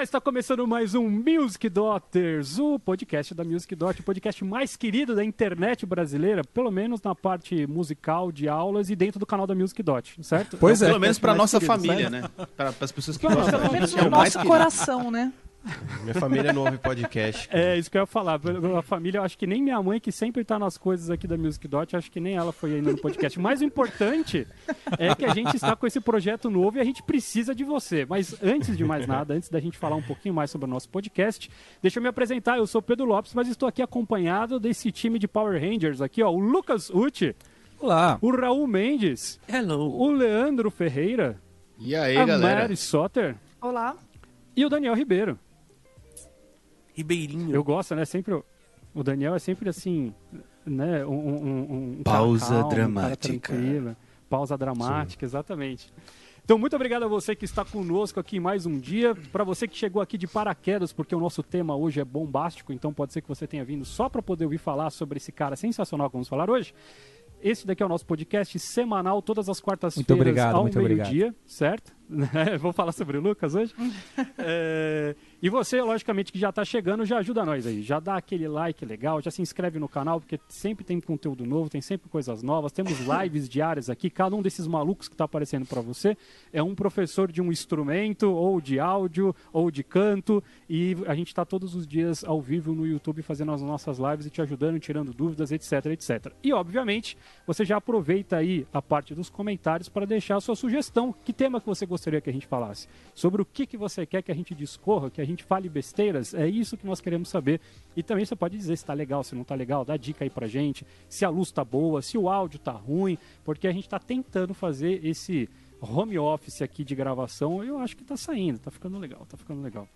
Olá, está começando mais um Music Daughters, o podcast da Music Daughter, o podcast mais querido da internet brasileira, pelo menos na parte musical de aulas e dentro do canal da Music Dot, certo? Pois é. Pelo menos mais nossa querido, família, certo? né? Para as pessoas que Pelo gostam. Pelo menos É no o mais nosso querido. coração, né? Minha família não ouve podcast. É, isso que eu ia falar. A família, eu acho que nem minha mãe, que sempre tá nas coisas aqui da Music Dot, acho que nem ela foi ainda no podcast. Mas o importante é que a gente está com esse projeto novo e a gente precisa de você. Mas antes de mais nada, antes da gente falar um pouquinho mais sobre o nosso podcast, deixa eu me apresentar. Eu sou Pedro Lopes, mas estou aqui acompanhado desse time de Power Rangers aqui, ó. O Lucas Uti, Olá. o Raul Mendes, Hello. o Leandro Ferreira, E aí, a galera? Mary Soter Olá. e o Daniel Ribeiro. Ribeirinho. Eu gosto, né? Sempre. o- Daniel é sempre assim, né? Um, um- um- um cara Pausa calmo, um dramática. tranquilo. Pausa dramática, exatamente. Então, muito obrigado a você que está conosco aqui mais um dia. Para você que chegou aqui de paraquedas, porque o nosso tema hoje é bombástico, então pode ser que você tenha vindo só para poder ouvir falar sobre esse cara sensacional que vamos falar hoje. Esse daqui é o nosso podcast semanal, todas as quartas-feiras ao meio-dia, certo? Vou falar sobre o Lucas hoje. É, e você, logicamente, que já está chegando, já ajuda nós aí. Já dá aquele like legal, já se inscreve no canal, porque sempre tem conteúdo novo, tem sempre coisas novas. Temos lives diárias aqui. Cada um desses malucos que está aparecendo para você é um professor de um instrumento, ou de áudio, ou de canto. E a gente está todos os dias ao vivo no YouTube fazendo as nossas lives e te ajudando, tirando dúvidas, etc, etc. E, obviamente, você já aproveita aí a parte dos comentários para deixar a sua sugestão. Que tema que você gostaria que a gente falasse? Sobre o que, que você quer que a gente discorra, que a gente fale besteiras? É isso que nós queremos saber. E também você pode dizer se está legal, se não está legal, dá dica aí pra gente, se a luz está boa, se o áudio está ruim, porque a gente está tentando fazer esse home office aqui de gravação. Eu acho que está saindo, está ficando legal, está ficando legal.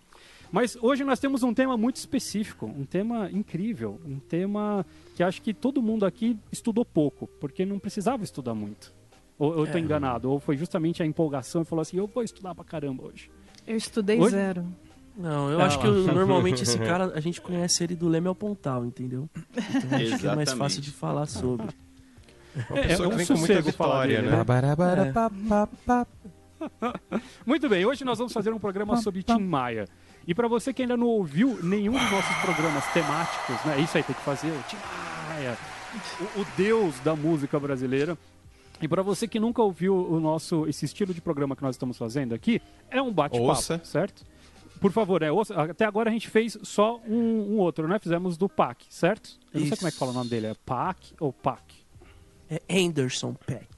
Mas hoje nós temos um tema muito específico, um tema incrível, um tema que acho que todo mundo aqui estudou pouco, porque não precisava estudar muito. Ou eu tô É. enganado, ou foi justamente a empolgação e falou assim, eu vou estudar pra caramba hoje. Eu estudei Oi? zero. Não, eu Ah acho que lá. eu- normalmente esse cara, a gente conhece ele do Leme ao Pontal, entendeu? Então acho que é mais fácil de falar sobre. Uma É, pessoa é que um vem com muita vitória, né? né? Barabara, Muito bem, hoje nós vamos fazer um programa sobre Tim Maia. E pra você que ainda não ouviu nenhum dos nossos programas temáticos, né? Isso aí tem que fazer, o Tim Maia, o, o deus da música brasileira. E pra você que nunca ouviu o nosso esse estilo de programa que nós estamos fazendo aqui, é um bate-papo, certo? Por favor, é, ouça. até agora a gente fez só um, um outro, né? Fizemos do PAC, certo? Eu não sei Isso. como é que fala o nome dele, é PAC ou PAC? É Anderson Peck.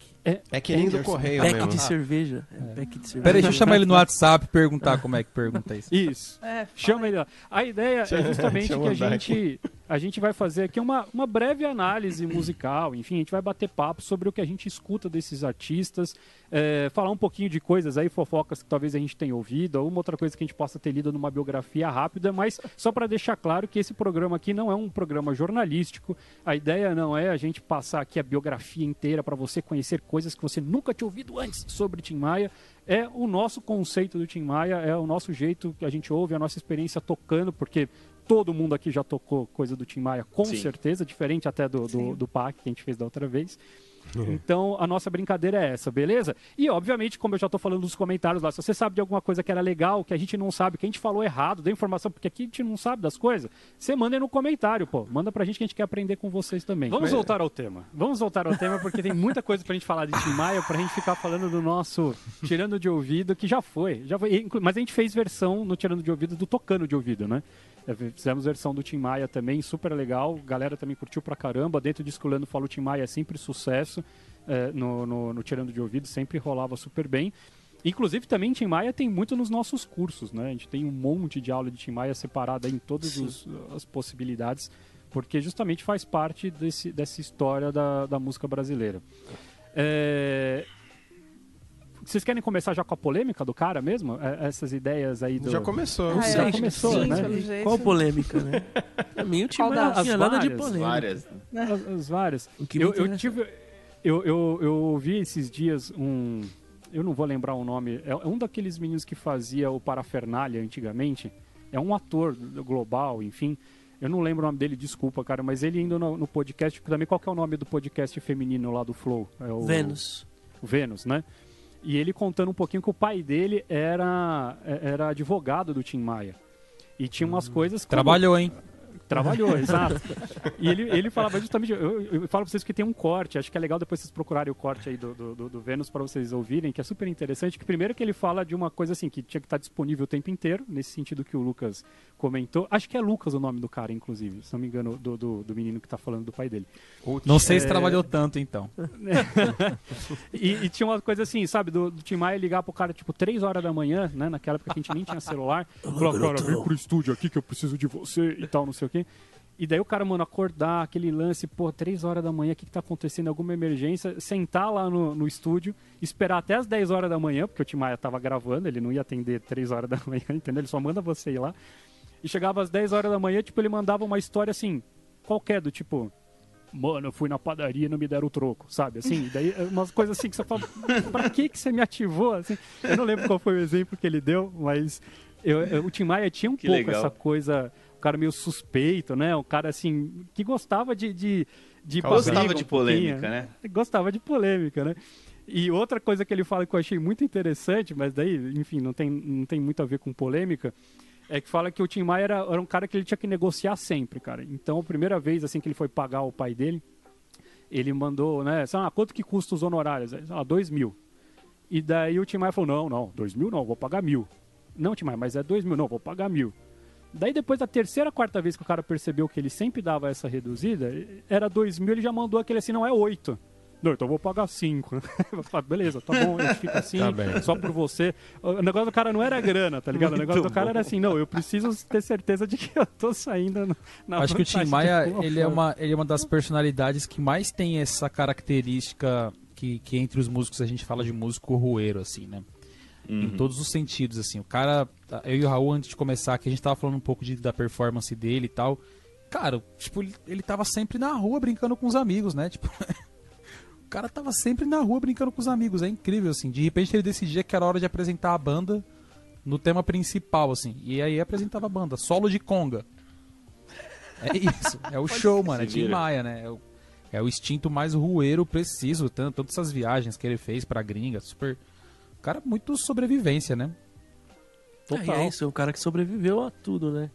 É que nem do correio Pack mesmo. de cerveja. É, pack de cerveja. Peraí, deixa eu chamar ele no WhatsApp e perguntar como é que pergunta isso. Isso. É, Chama ele lá. A ideia é justamente Deixa eu que a mandar gente, a gente vai fazer aqui uma, uma breve análise musical. Enfim, a gente vai bater papo sobre o que a gente escuta desses artistas, é, falar um pouquinho de coisas aí, fofocas que talvez a gente tenha ouvido, ou uma outra coisa que a gente possa ter lido numa biografia rápida, mas só para deixar claro que esse programa aqui não é um programa jornalístico. A ideia não é a gente passar aqui a biografia inteira para você conhecer coisas que você nunca tinha ouvido antes sobre Tim Maia é o nosso conceito do Tim Maia, é o nosso jeito que a gente ouve, a nossa experiência tocando, porque todo mundo aqui já tocou coisa do Tim Maia, com Sim. certeza, diferente até do, do, do PAC que a gente fez da outra vez. Então, a nossa brincadeira é essa, beleza? E, obviamente, como eu já tô falando nos comentários lá, se você sabe de alguma coisa que era legal, que a gente não sabe, que a gente falou errado, deu informação, porque aqui a gente não sabe das coisas, você manda aí no comentário, pô. Manda pra gente que a gente quer aprender com vocês também. Vamos voltar ao tema. Vamos voltar ao tema, porque tem muita coisa pra gente falar de Tim Maia, pra gente ficar falando do nosso Tirando de Ouvido, que já foi. Já foi mas a gente fez versão no Tirando de Ouvido do Tocando de Ouvido, né? É, Fizemos versão do Tim Maia também, super legal. Galera também curtiu pra caramba. Dentro disso que o Leandro falou, o Tim Maia é sempre sucesso é, no, no, no Tirando de Ouvido, sempre rolava super bem. Inclusive, também Tim Maia tem muito nos nossos cursos, né? A gente tem um monte de aula de Tim Maia separada em todas as possibilidades, porque justamente faz parte desse, dessa história da, da música brasileira. É, Vocês querem começar já com a polêmica do cara mesmo? É, Essas ideias aí do... Já começou. Ah, Já começou, sim, né? Qual a polêmica, né? Pra mim o time não tinha nada de polêmica. Várias. As, as várias. O que me Eu, eu tive. Eu, eu, eu ouvi esses dias um. Eu não vou lembrar o nome. É um daqueles meninos que fazia o Parafernália antigamente. É um ator global, enfim. Eu não lembro o nome dele, desculpa, cara, mas ele indo no, no podcast, também qual que é o nome do podcast feminino lá do Flow? É o, Vênus. o Vênus, né? E ele contando um pouquinho que o pai dele era, era advogado do Tim Maia. E tinha umas coisas que. Trabalhou, hein? Trabalhou, exato. E ele, ele falava justamente. Eu, eu falo pra vocês que tem um corte, acho que é legal depois vocês procurarem o corte aí do, do, do- do Vênus pra vocês ouvirem, que é super interessante. Que primeiro que ele fala de uma coisa assim, que tinha que estar disponível o tempo inteiro, nesse sentido que o Lucas comentou. Acho que é Lucas o nome do cara, inclusive, se não me engano, do, do, do menino que tá falando do pai dele. Não sei se É. trabalhou tanto, então. E, e tinha uma coisa assim, sabe, do, do Tim Maia ligar pro cara, tipo, 3 horas da manhã, né? Naquela época que a gente nem tinha celular. Falar, cara, vem pro estúdio aqui que eu preciso de você e tal, não sei o quê. E daí o cara, mano, acordar, aquele lance, pô, 3 horas da manhã, o que, que tá acontecendo? Alguma emergência? Sentar lá no, no estúdio, esperar até as 10 horas da manhã, porque o Tim Maia tava gravando, ele não ia atender 3 horas da manhã, entendeu? Ele só manda você ir lá. E chegava às 10 horas da manhã, tipo, ele mandava uma história assim, qualquer, do tipo, mano, eu fui na padaria e não me deram o troco, sabe? Assim, daí é umas coisas assim que você fala, pra que que você me ativou? Assim, eu não lembro qual foi o exemplo que ele deu, mas eu- eu- o Tim Maia tinha um Que pouco legal. essa coisa, cara meio suspeito, né? O cara assim, que gostava de. de, de Gostava de um polêmica, né? Gostava de polêmica, né? E outra coisa que ele fala que eu achei muito interessante, mas daí, enfim, não tem, não tem muito a ver com polêmica, é que fala que o Tim Maia era, era um cara que ele tinha que negociar sempre, cara. Então, a primeira vez assim que ele foi pagar o pai dele, ele mandou, né, sei lá, quanto que custa os honorários? Lá, dois mil. E daí o Tim Maia falou, não, não, dois mil não, vou pagar mil. Não, Tim Maia, mas é dois mil, não, vou pagar mil. Daí depois da terceira, quarta vez que o cara percebeu que ele sempre dava essa reduzida, era dois mil, ele já mandou aquele assim, não, é oito. Não, então eu vou pagar cinco. Eu falei, Beleza, tá bom, a gente fica assim, Tá só por você. O negócio do cara não era grana, tá ligado? O negócio do cara era assim, não, eu preciso ter certeza de que eu tô saindo na Acho que o Tim Maia, ele é, uma, ele é uma das personalidades que mais tem essa característica que, que entre os músicos a gente fala de músico rueiro, assim, né? Em todos os sentidos, assim. O cara, eu e o Raul, antes de começar aqui, a gente tava falando um pouco de, da performance dele e tal. Cara, tipo, ele, ele tava sempre na rua brincando com os amigos, né? Tipo, o cara tava sempre na rua brincando com os amigos. É incrível, assim. De repente ele decidia que era hora de apresentar a banda no tema principal, assim. E aí apresentava a banda, solo de conga. É isso, é o show, mano. É Tim. Maia, né? É o, é o instinto mais rueiro preciso. Tanto, todas essas viagens que ele fez pra gringa, super. O cara, muito sobrevivência, né? Total. É, é isso, é um cara que sobreviveu a tudo, né?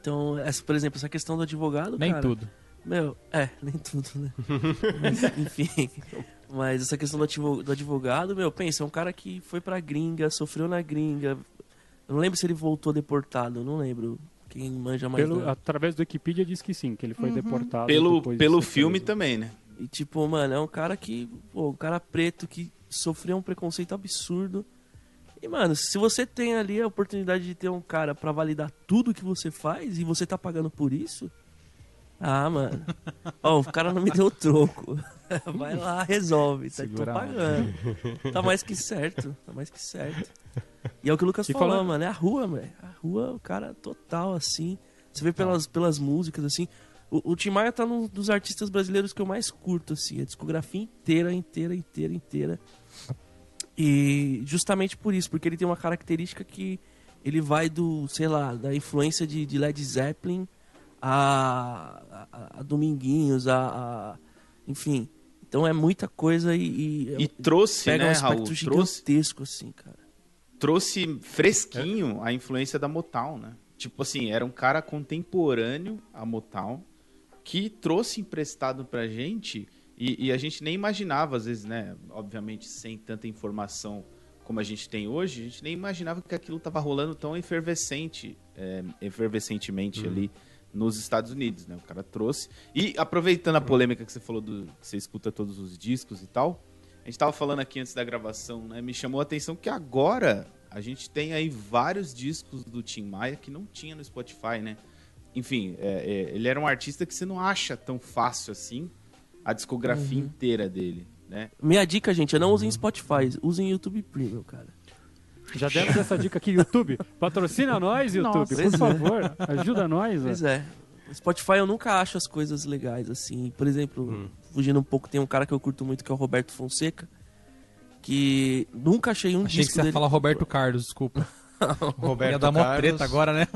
Então, essa, por exemplo, essa questão do advogado, Nem cara, tudo. Meu, é, nem tudo, né? Mas, enfim. Mas essa questão do, advo- do advogado, meu, pensa, é um cara que foi pra gringa, sofreu na gringa. Eu não lembro se ele voltou deportado, não lembro. Quem manja mais. Pelo, da- através do Wikipedia diz que sim, que ele foi deportado. Pelo, de pelo filme preso. também, né? E tipo, mano, é um cara que. Pô, um cara preto que sofreu um preconceito absurdo. E, mano, se você tem ali a oportunidade de ter um cara pra validar tudo que você faz e você tá pagando por isso. Ah, mano. Ó, o cara não me deu troco. Vai lá, resolve. Tá, tô pagando. Tá mais que certo. Tá mais que certo. E é o que o Lucas E falou, falando- mano. É a rua, velho. A rua, o cara total, assim. Você vê pelas, pelas músicas, assim. O, o Tim Maia tá num dos artistas brasileiros que eu mais curto, assim. A discografia inteira, inteira, inteira, inteira. E justamente por isso, porque ele tem uma característica que ele vai do, sei lá, da influência de, de Led Zeppelin a, a, a Dominguinhos, a, a- Enfim. Então é muita coisa e. e E trouxe, pega né, um Raul? espectro Trouxe, gigantesco, assim, cara. trouxe fresquinho a influência da Motown, né? Tipo assim, era um cara contemporâneo à Motown que trouxe emprestado pra gente e, e a gente nem imaginava, às vezes, né? Obviamente, sem tanta informação como a gente tem hoje, a gente nem imaginava que aquilo tava rolando tão efervescente, é, efervescentemente ali nos Estados Unidos, né? O cara trouxe. E aproveitando a polêmica que você falou do que você escuta todos os discos e tal, a gente tava falando aqui antes da gravação, né? Me chamou a atenção que agora a gente tem aí vários discos do Tim Maia que não tinha no Spotify, né? Enfim, é, é, ele era um artista que você não acha tão fácil assim a discografia inteira dele, né? Minha dica, gente, é não usem Spotify, usem YouTube Premium, cara. Já demos essa dica aqui, YouTube. Patrocina nós, YouTube, Nossa. por é. favor. Ajuda nós. Pois ó. é. Spotify eu nunca acho as coisas legais, assim. Por exemplo, fugindo um pouco, tem um cara que eu curto muito que é o Roberto Fonseca. Que nunca achei um Achei que disco você ia dele. falar Roberto Carlos, desculpa. Roberto ia dar mó Carlos. treta agora, né?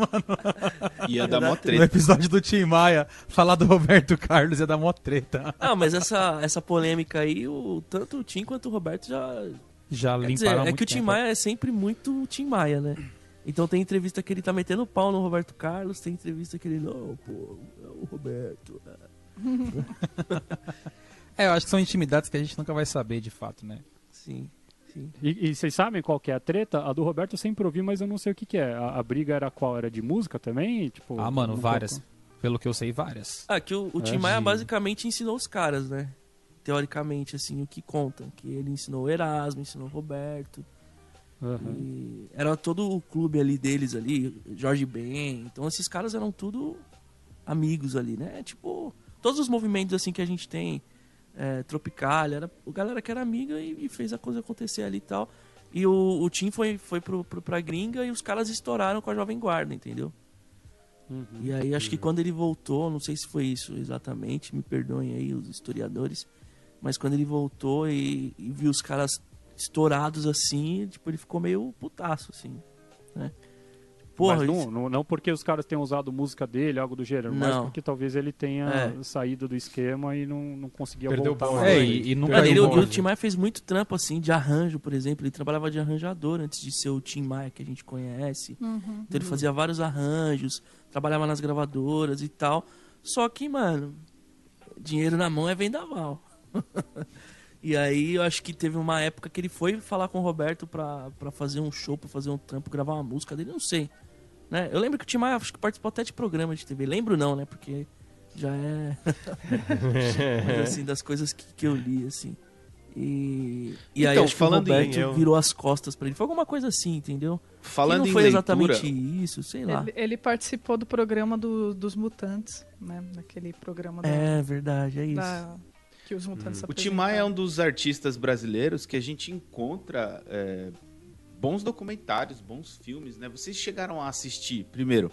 Ia dar mó No treta. episódio do Tim Maia, falar do Roberto Carlos ia dar mó treta. Ah, mas essa, essa polêmica aí, o, tanto o Tim quanto o Roberto já, Já Quer limparam dizer, é muito que o Tim tempo. Maia é sempre muito Tim Maia, né? Então tem entrevista que ele tá metendo pau no Roberto Carlos, tem entrevista que ele, não, pô, é o Roberto. É, eu acho que são intimidades que a gente nunca vai saber de fato, né? Sim, sim. E, e vocês sabem qual que é a treta? A do Roberto eu sempre ouvi, mas eu não sei o que, que é. A, a briga era qual? Era de música também? Tipo, Ah, mano, um várias. pouco- Pelo que eu sei, várias. Ah, que o, o Tim É, Maia sim. basicamente ensinou os caras, né? Teoricamente, assim, o que conta. Que ele ensinou o Erasmo, ensinou o Roberto. E era todo o clube ali deles ali, Jorge Ben. Então esses caras eram tudo amigos ali, né? Tipo, todos os movimentos assim que a gente tem, é, Tropicália, era a galera que era amiga e, e fez a coisa acontecer ali e tal. E o, o Tim foi, foi pro, pro, pra gringa e os caras estouraram com a Jovem Guarda, entendeu? Uhum. E aí acho que quando ele voltou, não sei se foi isso exatamente, me perdoem aí os historiadores, mas quando ele voltou e, e viu os caras estourados assim, tipo, ele ficou meio putaço, assim, né? Porra, mas não, isso- não, não porque os caras tenham usado música dele, algo do gênero, mas Não. porque talvez ele tenha É. saído do esquema e não, não conseguia Perdeu voltar o bonde. É, e, e nunca ele, jogou. o Tim Maia fez muito trampo, assim, de arranjo, por exemplo. Ele trabalhava de arranjador antes de ser o Tim Maia que a gente conhece. Uhum. Então ele fazia vários arranjos, trabalhava nas gravadoras e tal. Só que, mano, dinheiro na mão é vendaval. e aí eu acho que teve uma época que ele foi falar com o Roberto pra, pra fazer um show, pra fazer um trampo, gravar uma música dele, não sei. Né? Eu lembro que o Tim Maia acho que participou até de programa de TV. Lembro não, né? Porque já é. Mas assim, das coisas que, que eu li, assim. E, e aí Então, acho que falando o em Roberto eu- virou as costas pra ele. Foi alguma coisa assim, entendeu? Falando que não em foi leitura, exatamente isso, sei lá. Ele, ele participou do programa do- dos Mutantes, né? Daquele programa da- É verdade, é isso. da- que os Mutantes o Tim Maia é um dos artistas brasileiros que a gente encontra é, bons documentários, bons filmes, né? Vocês chegaram a assistir, primeiro,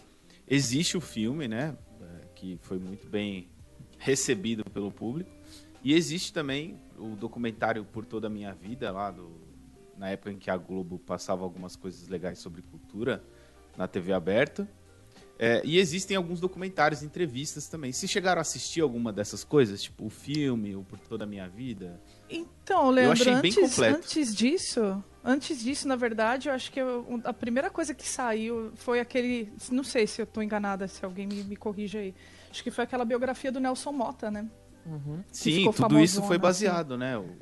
existe o filme, né? é, que foi muito bem recebido pelo público. E existe também o documentário Por Toda a Minha Vida, lá do, na época em que a Globo passava algumas coisas legais sobre cultura na TV aberta. É, e existem alguns documentários, entrevistas também. Se chegaram a assistir alguma dessas coisas, tipo o filme, o Por Toda a Minha Vida? Então, Leandro, achei bem antes, completo. antes disso, antes disso, na verdade, eu acho que eu- a primeira coisa que saiu foi aquele, não sei se eu tô enganada, se alguém me, me corrige aí. Acho que foi aquela biografia do Nelson Mota, né? Uhum. Sim, tudo isso famosona, foi baseado, né? O-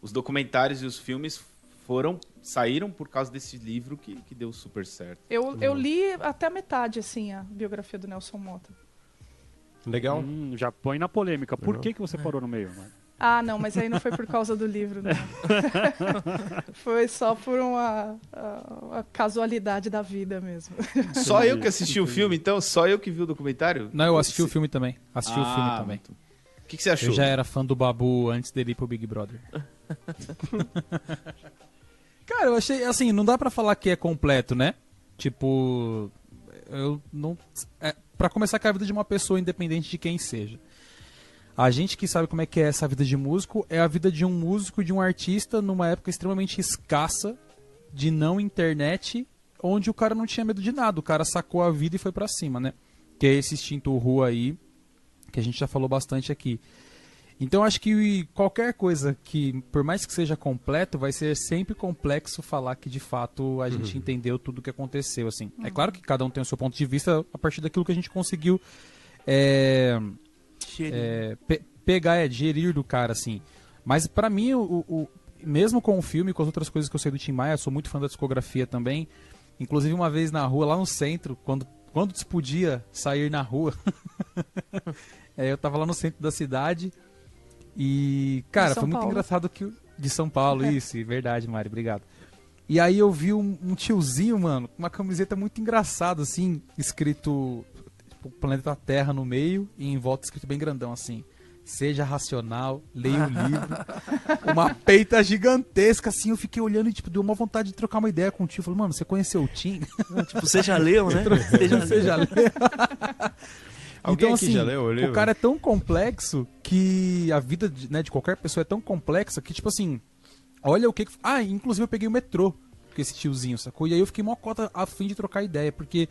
os documentários e os filmes foram saíram por causa desse livro que, que deu super certo. Eu, eu li até a metade, assim, a biografia do Nelson Mota. Legal. Hum, já põe na polêmica. Por Não. que, que você parou no meio? mano? Ah, não, mas aí não foi por causa do livro, não. foi só por uma, uma casualidade da vida mesmo. Só eu que assisti o filme, então? Só eu que vi o documentário? Não, eu assisti o filme também. Assisti o filme Ah, também. O que, que você achou? Eu já era fã do Babu antes dele ir pro Big Brother. Cara, eu achei, assim, não dá pra falar que é completo, né? Tipo, eu não. É, pra começar com a vida de uma pessoa, independente de quem seja. A gente que sabe como é que é essa vida de músico é a vida de um músico de um artista numa época extremamente escassa de não internet, onde o cara não tinha medo de nada. O cara sacou a vida e foi pra cima, né? Que é esse instinto rua aí, que a gente já falou bastante aqui. Então acho que qualquer coisa que, por mais que seja completo, vai ser sempre complexo falar que de fato a gente entendeu tudo o que aconteceu. Assim. É claro que cada um tem o seu ponto de vista a partir daquilo que a gente conseguiu é. É, pe- pegar, é, digerir do cara, assim. Mas pra mim, o, o- mesmo com o filme, com as outras coisas que eu sei do Tim Maia, eu sou muito fã da discografia também. Inclusive uma vez na rua, lá no centro, quando, quando se podia sair na rua, é, eu tava lá no centro da cidade e, cara, foi muito Paulo. engraçado que... De São Paulo, isso, verdade, Mari, obrigado. E aí eu vi um, um tiozinho, mano, com uma camiseta muito engraçada, assim, escrito tipo, planeta Terra no meio e em volta escrito bem grandão, assim. Seja racional, leia o livro. uma peita gigantesca, assim, eu fiquei olhando e, tipo, deu uma vontade de trocar uma ideia com o tio. Falei, mano, você conheceu o Tim? Tipo, você já leu, né? Seja, você já leu? Alguém então, aqui assim, já leu o livro? o cara é tão complexo que a vida de, né, de qualquer pessoa é tão complexa que, tipo assim, olha o que. que- Ah, inclusive eu peguei o metrô com esse tiozinho, sacou? E aí eu fiquei mó cota a fim de trocar ideia, porque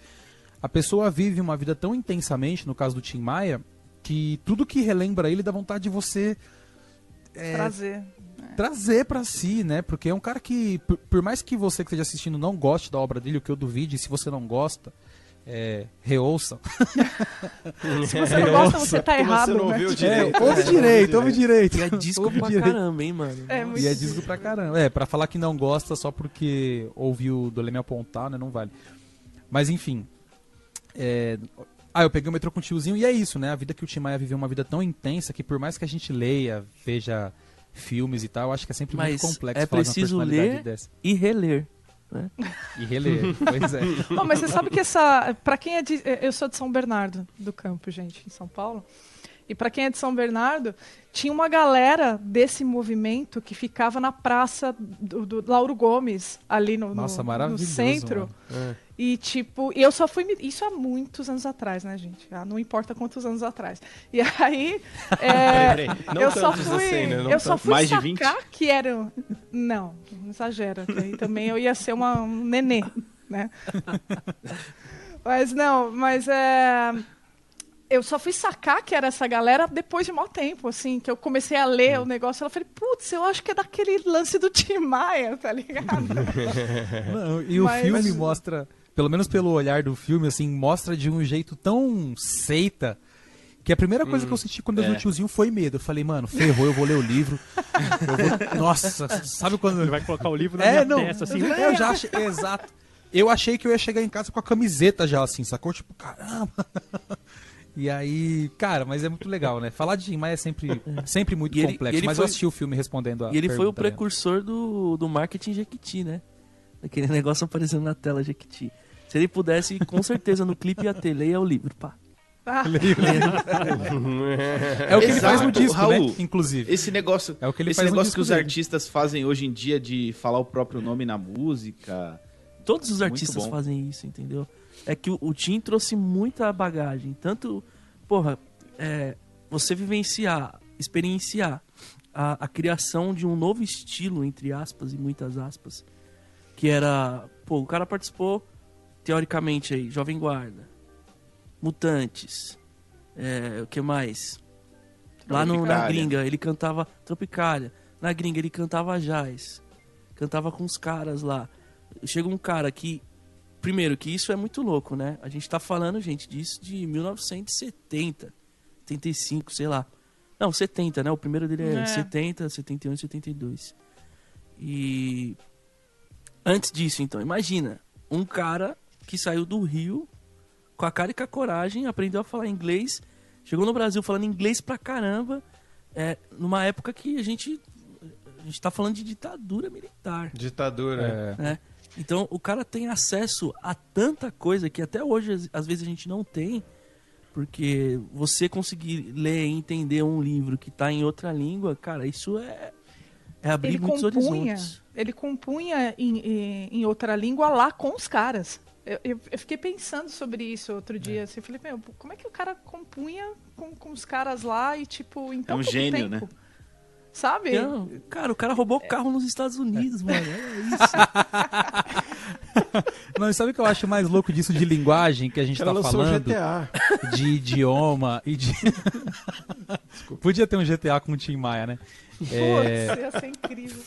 a pessoa vive uma vida tão intensamente, no caso do Tim Maia, que tudo que relembra ele dá vontade de você é, Trazer. trazer pra si, né? Porque é um cara que, por, por mais que você que esteja assistindo não goste da obra dele, o que eu duvide, se você não gosta, é, reouça. Se você não gosta, você tá errado, Você não né? ouviu É, direito. ouve né? direito, ouve direito. E é disco Ouve pra direito. caramba, hein, mano? É muito E é disco pra caramba. É, pra falar que não gosta só porque ouviu do Leme apontar, né? Não vale. Mas enfim. É, Ah, eu peguei o metrô com o tiozinho e é isso, né? A vida que o Tim Maia viveu é uma vida tão intensa que por mais que a gente leia, veja filmes e tal, acho que é sempre Mas muito complexo é falar de uma preciso personalidade ler dessa. E reler. E reler. pois é. Oh, mas você sabe que essa. Pra quem é de. Eu sou de São Bernardo do Campo, gente, em São Paulo. E pra quem é de São Bernardo, tinha uma galera desse movimento que ficava na praça do, do Lauro Gomes, ali no, no- Nossa, no maravilhoso, centro. mano. E tipo, eu só fui. me- Isso há muitos anos atrás, né, gente? Ah, não importa quantos anos atrás. E aí. é, Peraí, peraí. Não eu só tantos fui, assim, né? Não eu só tantos. fui Mais de sacar que era. Não, não exagera. Aí também eu ia ser uma, um nenê, né? mas não, mas é. Eu só fui sacar que era essa galera depois de mó tempo, assim, que eu comecei a ler o negócio. Eu falei, putz, eu acho que é daquele lance do Tim Maia, tá ligado? Não, e o Mas- filme mas- mostra, pelo menos pelo olhar do filme, assim, mostra de um jeito tão seita. Que a primeira coisa que eu senti quando eu vi é. o tiozinho foi medo. Eu falei, mano, ferrou, eu vou ler o livro. Eu vou- Nossa, sabe quando. Ele vai colocar o livro na É, minha não. testa, assim. eu já achei. Exato. Eu achei que eu ia chegar em casa com a camiseta já, assim, sacou? Tipo, caramba. E aí, cara, mas é muito legal, né? Falar de Maia é sempre, sempre muito ele- complexo. ele mas foi- eu assisti o filme respondendo a E ele foi o precursor do, do marketing Jequiti, né? Aquele negócio aparecendo na tela Jequiti. Se ele pudesse, com certeza no clipe ia ter, leia o livro, pá. Ah, É o que ele faz no Exato, disco, Raul. né? Inclusive. Esse negócio, É o que ele esse faz no negócio que os dele. artistas fazem hoje em dia de falar o próprio nome na música. Todos os artistas fazem isso, entendeu? É que o, o Tim trouxe muita bagagem. Tanto, porra, é, você vivenciar, experienciar a, a criação de um novo estilo, entre aspas e muitas aspas, que era, pô, o cara participou, teoricamente aí, Jovem Guarda, Mutantes, é, o que mais? Lá no, na gringa, ele cantava Tropicália. Na gringa, ele cantava jazz. Cantava com os caras lá. Chega um cara que. Primeiro, que isso é muito louco, né? A gente tá falando, gente, disso de 1970, 75, sei lá. Não, 70, né? O primeiro dele é, É. 70, 71, 72. E. Antes disso, então, imagina. Um cara que saiu do Rio com a cara e com a coragem, aprendeu a falar inglês, chegou no Brasil falando inglês pra caramba, é, numa época que a gente. A gente tá falando de ditadura militar. Ditadura. É. né? Então o cara tem acesso a tanta coisa que até hoje às- vezes a gente não tem, porque você conseguir ler e entender um livro que tá em outra língua, cara, isso é, é abrir ele muitos compunha, horizontes. ele compunha em, em outra língua lá com os caras. Eu, eu- eu fiquei pensando sobre isso outro dia. Assim, eu falei, meu, como é que o cara compunha com, com os caras lá e, tipo, em tão um pouco gênio, tempo? né? Sabe? Não, cara, o cara roubou carro nos Estados Unidos, mano. É isso. Não, e sabe o que eu acho mais louco disso de linguagem que a gente Ela tá o falando? GTA. De idioma e de. Podia ter um GTA com o Tim Maia, né? É, Putz, ia ser incrível.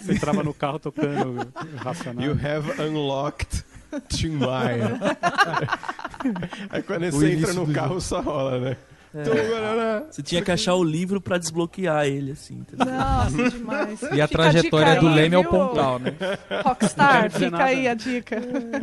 Você entrava no carro tocando Racional. You have unlocked Tim Maia. Aí quando você entra no do carro, só rola, né? Tum, barará. Você tinha que achar o livro pra desbloquear ele, assim. entendeu? Nossa, demais. e a Fica trajetória do aí, Leme ao viu? Pontal, né? Rockstar, fica nada. aí a dica.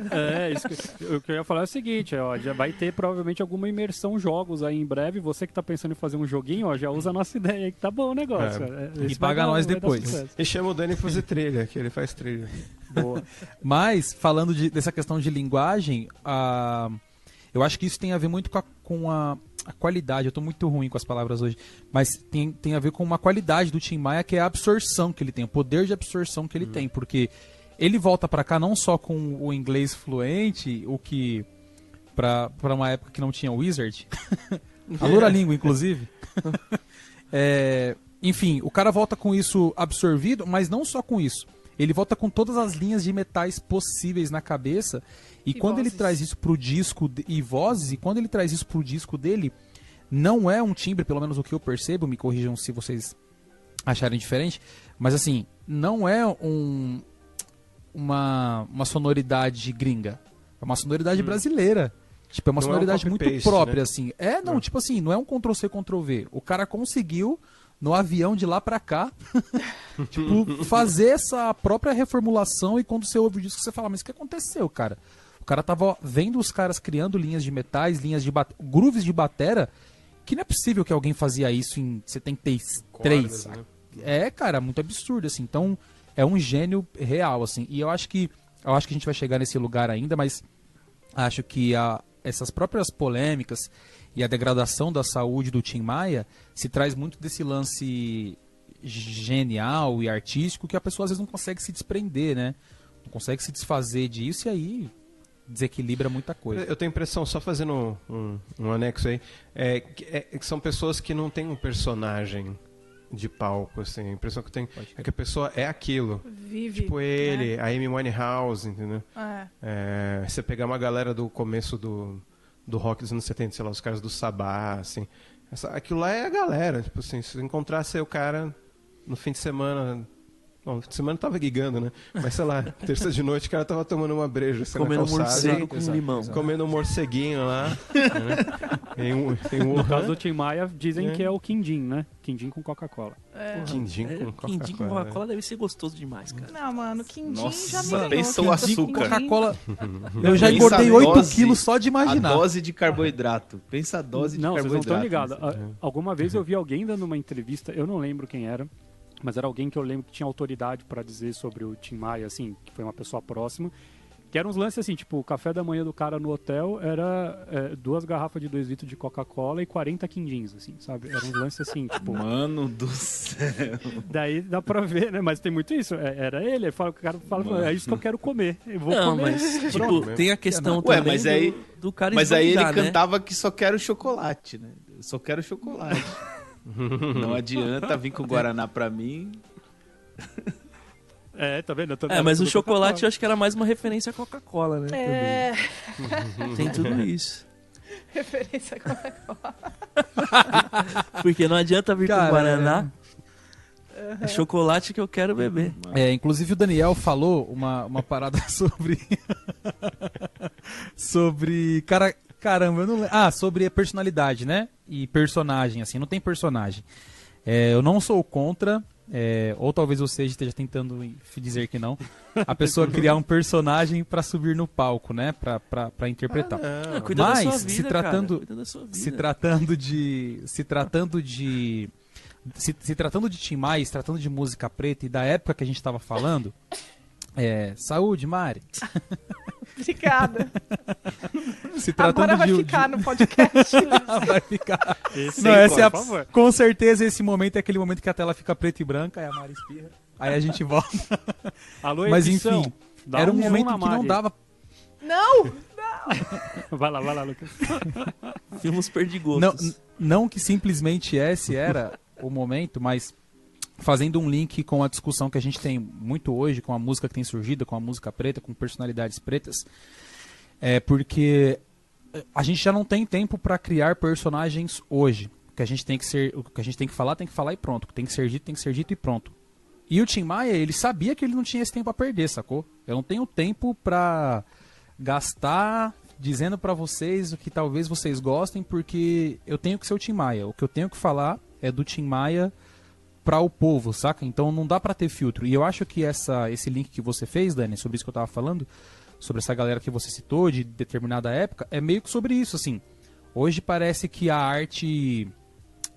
É, isso que, o que eu ia falar é o seguinte, ó, já vai ter provavelmente alguma imersão jogos aí em breve. Você que tá pensando em fazer um joguinho, ó, já usa a nossa ideia aí que tá bom o negócio. É, E esse vai paga nós depois. E chama o Dani pra fazer trilha, que ele faz trilha. Boa. Mas, falando de- dessa questão de linguagem, ah, eu acho que isso tem a ver muito com a, com a- a qualidade. Eu tô muito ruim com as palavras hoje. Mas tem, tem a ver com uma qualidade do Tim Maia, que é a absorção que ele tem, o poder de absorção que ele tem. Porque ele volta pra cá não só com o inglês fluente, o que. Pra uma época que não tinha Wizard. a Lura Língua, inclusive. É, enfim, o cara volta com isso absorvido, mas não só com isso. Ele volta com todas as linhas de metais possíveis na cabeça. E, E quando ele vozes. traz isso pro disco de- e vozes, e quando ele traz isso pro disco dele, não é um timbre, pelo menos o que eu percebo, me corrijam se vocês acharem diferente. Mas assim, não é um, uma, uma sonoridade gringa. É uma sonoridade brasileira. Tipo, é uma Não é um sonoridade muito própria, né? assim. É, não, Não. tipo assim, não é um Ctrl-C, Ctrl-V. O cara conseguiu, no avião de lá pra cá, tipo, fazer essa própria reformulação e quando você ouve o disco, você fala, mas o que aconteceu, cara? O cara tava vendo os caras criando linhas de metais, linhas de bat... grooves de batera, que não é possível que alguém fazia isso em 73, Cordas, né? É, cara, muito absurdo, assim. Então, é um gênio real, assim. E eu acho que eu acho que a gente vai chegar nesse lugar ainda, mas acho que a, essas próprias polêmicas e a degradação da saúde do Tim Maia se traz muito desse lance genial e artístico que a pessoa às vezes não consegue se desprender, né? Não consegue se desfazer disso e aí desequilibra muita coisa. Eu tenho a impressão, só fazendo um, um- anexo aí, é, é que são pessoas que não têm um personagem de palco, assim. A impressão que eu tenho é que a pessoa é aquilo. Vive. Tipo ele, né? a Amy Winehouse, entendeu? É. É, você pegar uma galera do começo do, do rock dos anos 70, sei lá, os caras do Sabá, assim. Essa, aquilo lá é a galera. Tipo assim, se eu encontrasse o cara no fim de semana. Bom, semana tava gigando, né? Mas sei lá, terça de noite o cara tava tomando uma breja. assim, na Comendo calçada. morcego com Exato. limão. Comendo um morceguinho lá. né? Tem um, tem um No caso do Tim Maia, dizem É. que é o Quindim, né? Quindim com Coca-Cola. quindim É, com Quindim com Coca-Cola. Coca-Cola deve ser gostoso demais, cara. Não, mano, quindim Nossa, já me ganhou. pensa o Quindim- açúcar. quindim- Coca-Cola. Eu já engordei a 8 dose- quilos só de A imaginar. dose de carboidrato. Pensa a dose de não, vocês não carboidrato. estão ligados. A- Alguma vez eu vi alguém dando uma entrevista, eu não lembro quem era, mas era alguém que eu lembro que tinha autoridade pra dizer sobre o Tim Maia, assim, que foi uma pessoa próxima. Que eram uns lances assim, tipo, o café da manhã do cara no hotel era é, duas garrafas de 2 litros de Coca-Cola e 40 quindins, assim, sabe? Eram uns lances assim, tipo. Mano do céu. Daí dá pra ver, né? Mas tem muito isso. É, era ele, ele fala, o cara fala, é isso que eu quero comer. Eu vou Não, comer. mas, Pronto. tipo, tem a questão Ué, também mas do, aí- do cara Mas aí ele né? cantava que só quero chocolate, né? Eu só quero chocolate. Não adianta vir com Guaraná pra mim. É, tá vendo? Eu tô É, mas o chocolate eu acho que era mais uma referência à Coca-Cola, né? É, também. Tem tudo isso. referência a Coca-Cola. Porque não adianta vir Cara, com Guaraná. É chocolate que eu quero beber. É, inclusive o Daniel falou uma, uma parada sobre. sobre. Cara, caramba, eu não lembro. Ah, sobre a personalidade, né? E personagem, assim, não tem personagem. É, eu não sou contra, é, ou talvez você esteja tentando dizer que não, a pessoa criar um personagem pra subir no palco, né? Pra interpretar. Ah, cuida da Mas, sua se vida, tratando- cara. Cuida da sua vida. se tratando de se tratando de se, se tratando de Tim Maia, se tratando de música preta e da época que a gente estava falando é, saúde Mari Obrigada. se tratando Agora vai de, ficar no podcast. de... vai ficar Esse não essa é a- por favor. com certeza esse momento é aquele momento que a tela fica preta e branca aí a Mari espirra aí a gente volta Alô, mas edição, enfim dá era um zoom momento que não dava Não! Vai lá, vai lá, Lucas. Filmes perdigosos. Não, não que simplesmente esse era o momento, mas fazendo um link com a discussão que a gente tem muito hoje, com a música que tem surgido, com a música preta, com personalidades pretas, é porque eh, a gente já não tem tempo para criar personagens hoje. O que a gente tem que ser, o que a gente tem que falar, tem que falar e pronto. O que tem que ser dito, tem que ser dito e pronto. E o Tim Maia, ele sabia que ele não tinha esse tempo a perder, sacou? Eu não tenho tempo pra gastar dizendo pra vocês o que talvez vocês gostem, porque eu tenho que ser o Tim Maia. O que eu tenho que falar é do Tim Maia pra o povo, saca? Então não dá pra ter filtro. E eu acho que essa, esse link que você fez, Dani, sobre isso que eu tava falando, sobre essa galera que você citou de determinada época, é meio que sobre isso, assim. Hoje parece que a arte.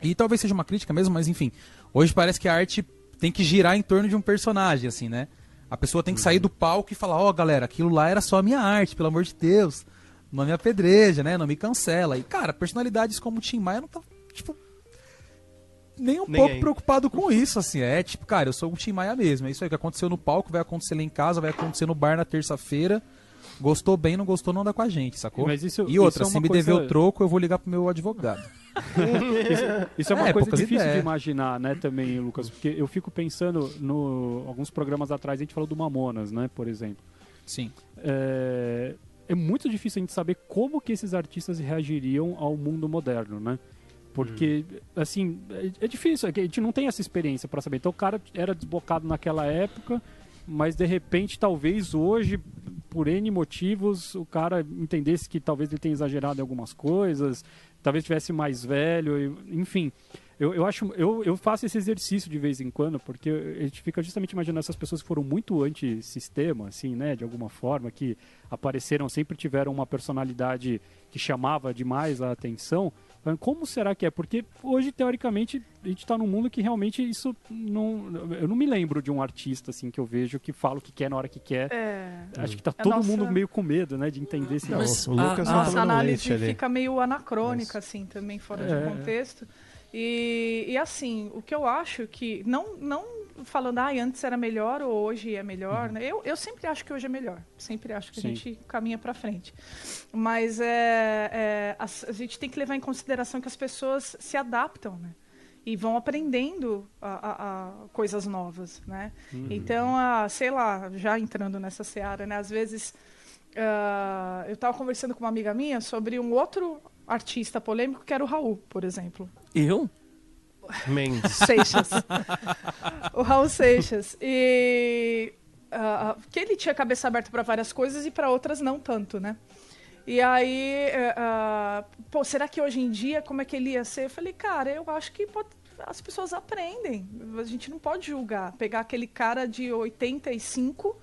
E talvez seja uma crítica mesmo, mas enfim. Hoje parece que a arte tem que girar em torno de um personagem, assim, né? A pessoa tem que sair do palco e falar, ó, galera, aquilo lá era só a minha arte, pelo amor de Deus. Não me apedreja, né? Não me cancela. E, cara, personalidades como o Tim Maia não tá, tipo, nem um Ninguém. pouco preocupado com isso, assim. É tipo, cara, eu sou o Tim Maia mesmo. É isso aí que aconteceu no palco, vai acontecer lá em casa, vai acontecer no bar na terça-feira. Gostou bem, não gostou, não anda com a gente, sacou? Mas isso- e outra, isso é se me coisa- dever o troco, eu vou ligar pro meu advogado. Isso é uma É, coisa difícil de imaginar, né, também, Lucas, porque eu fico pensando no alguns programas atrás a gente falou do Mamonas, né, por exemplo. Sim. É, é muito difícil a gente saber como que esses artistas reagiriam ao mundo moderno, né? Porque, assim, é, é difícil, é a gente não tem essa experiência para saber. Então o cara era desbocado naquela época, mas de repente, talvez hoje, por N motivos, o cara entendesse que talvez ele tenha exagerado em algumas coisas, talvez tivesse mais velho, enfim. Eu, eu acho, eu, eu faço esse exercício de vez em quando, porque a gente fica justamente imaginando essas pessoas que foram muito antissistema, assim, né, de alguma forma, que apareceram, sempre tiveram uma personalidade que chamava demais a atenção. Como será que é? Porque hoje, teoricamente, a gente está num mundo que realmente isso não. Eu não me lembro de um artista assim que eu vejo que fala o que quer na hora que quer. É, Acho que tá É todo nossa- mundo meio com medo, né, de entender esse Não, Mas o Lucas a- tá a- Nossa análise ali. fica meio anacrônica, assim, também, fora É. de contexto. E, e, assim, o que eu acho que, não, não falando, ah, antes era melhor ou hoje é melhor, né? eu, eu sempre acho que hoje é melhor. Sempre acho que Sim. a gente caminha para frente. Mas é, é, a, a gente tem que levar em consideração que as pessoas se adaptam, né? E vão aprendendo a, a- coisas novas, né? Então, a, sei lá, já entrando nessa seara, né? Às vezes ah, eu estava conversando com uma amiga minha sobre um outro artista polêmico que era o Raul, por exemplo. Eu? Mendes. Seixas. o Raul Seixas. E ah, que ele tinha cabeça aberta para várias coisas e para outras não tanto, né? E aí, ah, pô, será que hoje em dia como é que ele ia ser? Eu falei, cara, eu acho que pode- as pessoas aprendem. A gente não pode julgar. Pegar aquele cara de 85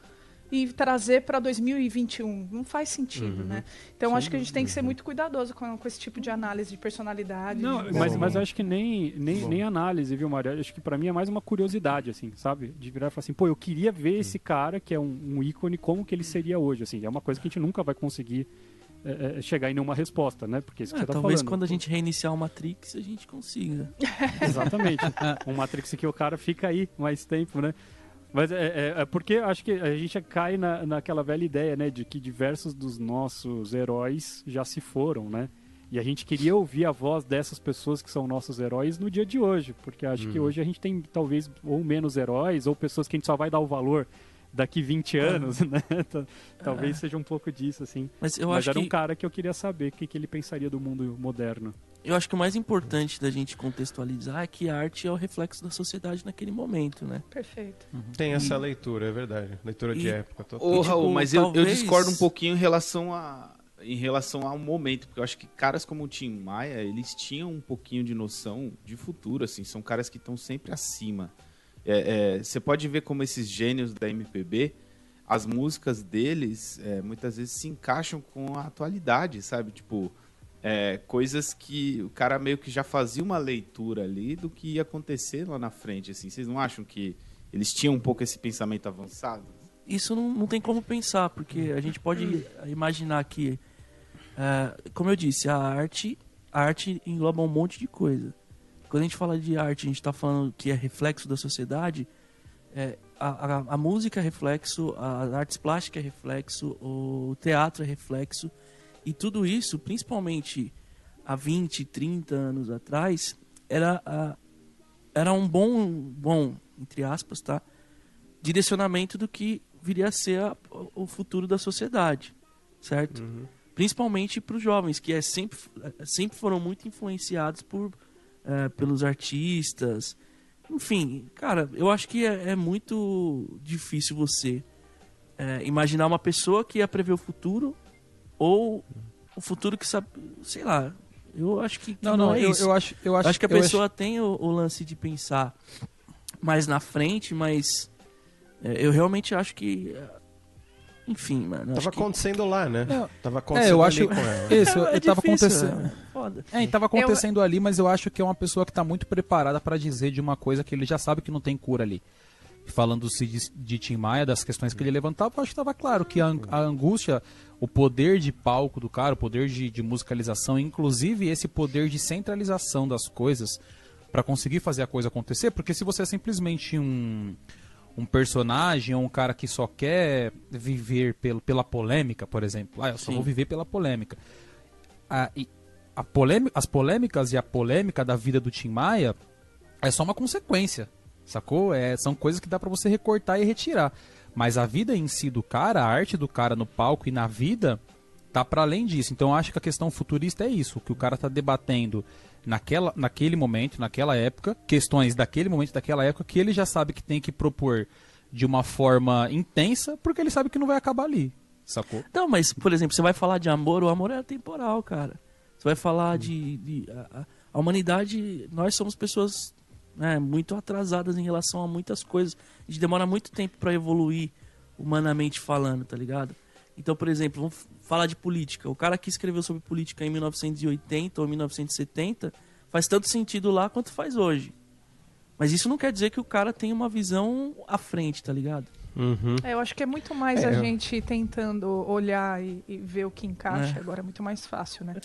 e trazer para 2021. Não faz sentido, né? Então, acho que a gente tem que ser muito cuidadoso com, com esse tipo de análise de personalidade. Não, de mas, mas eu acho que nem, nem, nem análise, viu, Mário? Eu Acho que pra mim é mais uma curiosidade, assim, sabe? De virar e falar assim, pô, eu queria ver esse cara, que é um, um ícone, como que ele seria hoje, assim. É uma coisa que a gente nunca vai conseguir é, é, chegar em nenhuma resposta, né? Porque é isso que Ah, você tá talvez falando. quando a gente reiniciar o Matrix a gente consiga. Exatamente. um Matrix que o cara fica aí mais tempo, né? Mas é, é- é porque acho que a gente cai na, naquela velha ideia, né? De que diversos dos nossos heróis já se foram, né? E a gente queria ouvir a voz dessas pessoas que são nossos heróis no dia de hoje. Porque acho que hoje a gente tem talvez ou menos heróis, ou pessoas que a gente só vai dar o valor daqui 20 anos, né? Tá- Talvez seja um pouco disso, assim. Mas eu Mas acho era que um cara que eu queria saber o que, que ele pensaria do mundo moderno. Eu acho que o mais importante da gente contextualizar é que a arte é o reflexo da sociedade naquele momento, né? Perfeito. Tem essa leitura, é verdade. Leitura de E- época. Total. Ô, E, tipo, Raul, mas eu, eu discordo um pouquinho em relação a em relação ao momento, porque eu acho que caras como o Tim Maia, eles tinham um pouquinho de noção de futuro, assim, são caras que estão sempre acima. É, é, Você pode ver como esses gênios da MPB, as músicas deles é, muitas vezes se encaixam com a atualidade, sabe? Tipo, é, coisas que o cara meio que já fazia uma leitura ali do que ia acontecer lá na frente, assim. Vocês não acham que eles tinham um pouco esse pensamento avançado? Isso não, não tem como pensar, porque a gente pode imaginar que, é, como eu disse, a arte, a arte engloba um monte de coisa. Quando a gente fala de arte, a gente está falando que é reflexo da sociedade. é, a, a, a música é reflexo, a artes plásticas é reflexo, o teatro é reflexo. E tudo isso, principalmente há 20, 30 anos atrás, era, a- era um bom, bom, entre aspas, tá? direcionamento do que viria a ser a- o futuro da sociedade, certo? Principalmente para os jovens, que é sempre, sempre foram muito influenciados por, eh, pelos artistas. Enfim, cara, eu acho que é, é muito difícil você eh, imaginar uma pessoa que ia prever o futuro ou o futuro que sabe, sei lá. Eu acho que, que Não, não, é eu, isso. eu acho, eu acho acho que a eu pessoa tem o, o lance de pensar mais na frente, mas é, eu realmente acho que. é, Enfim, mano. Tava acho que... acontecendo lá, né? Não. Tava acontecendo É, eu ali acho. com ela. Isso, É, é eu tava difícil, acontecendo. é Foda. É, e tava acontecendo ali, mas eu acho que é uma pessoa que tá muito preparada pra dizer de uma coisa que ele já sabe que não tem cura ali. Falando-se de, de Tim Maia, das questões que ele levantava, eu acho que tava claro que a, a angústia, o poder de palco do cara, o poder de, de musicalização, inclusive esse poder de centralização das coisas pra conseguir fazer a coisa acontecer, porque se você é simplesmente um, um personagem ou um cara que só quer viver pelo, pela polêmica, por exemplo, ah, eu só Sim. vou viver pela polêmica a, e a polêmica, as polêmicas e a polêmica da vida do Tim Maia é só uma consequência, sacou? É, são coisas que dá pra você recortar e retirar. Mas a vida em si do cara, a arte do cara no palco e na vida, tá para além disso. Então acho que a questão futurista é isso, que o cara tá debatendo naquela, naquele momento, naquela época, questões daquele momento, daquela época, que ele já sabe que tem que propor de uma forma intensa, porque ele sabe que não vai acabar ali. Sacou? Não, mas, por exemplo, você vai falar de amor, o amor é temporal, cara. Você vai falar de. de- a, a humanidade, nós somos pessoas né, muito atrasadas em relação a muitas coisas. A gente demora muito tempo pra evoluir, humanamente falando, tá ligado? Então, por exemplo, vamos falar de política. O cara que escreveu sobre política em 1980 ou 1970 faz tanto sentido lá quanto faz hoje. Mas isso não quer dizer que o cara tenha uma visão à frente, tá ligado? Uhum. É, eu acho que é muito mais É, a eu- gente tentando olhar e, e ver o que encaixa. É. Agora é muito mais fácil, né?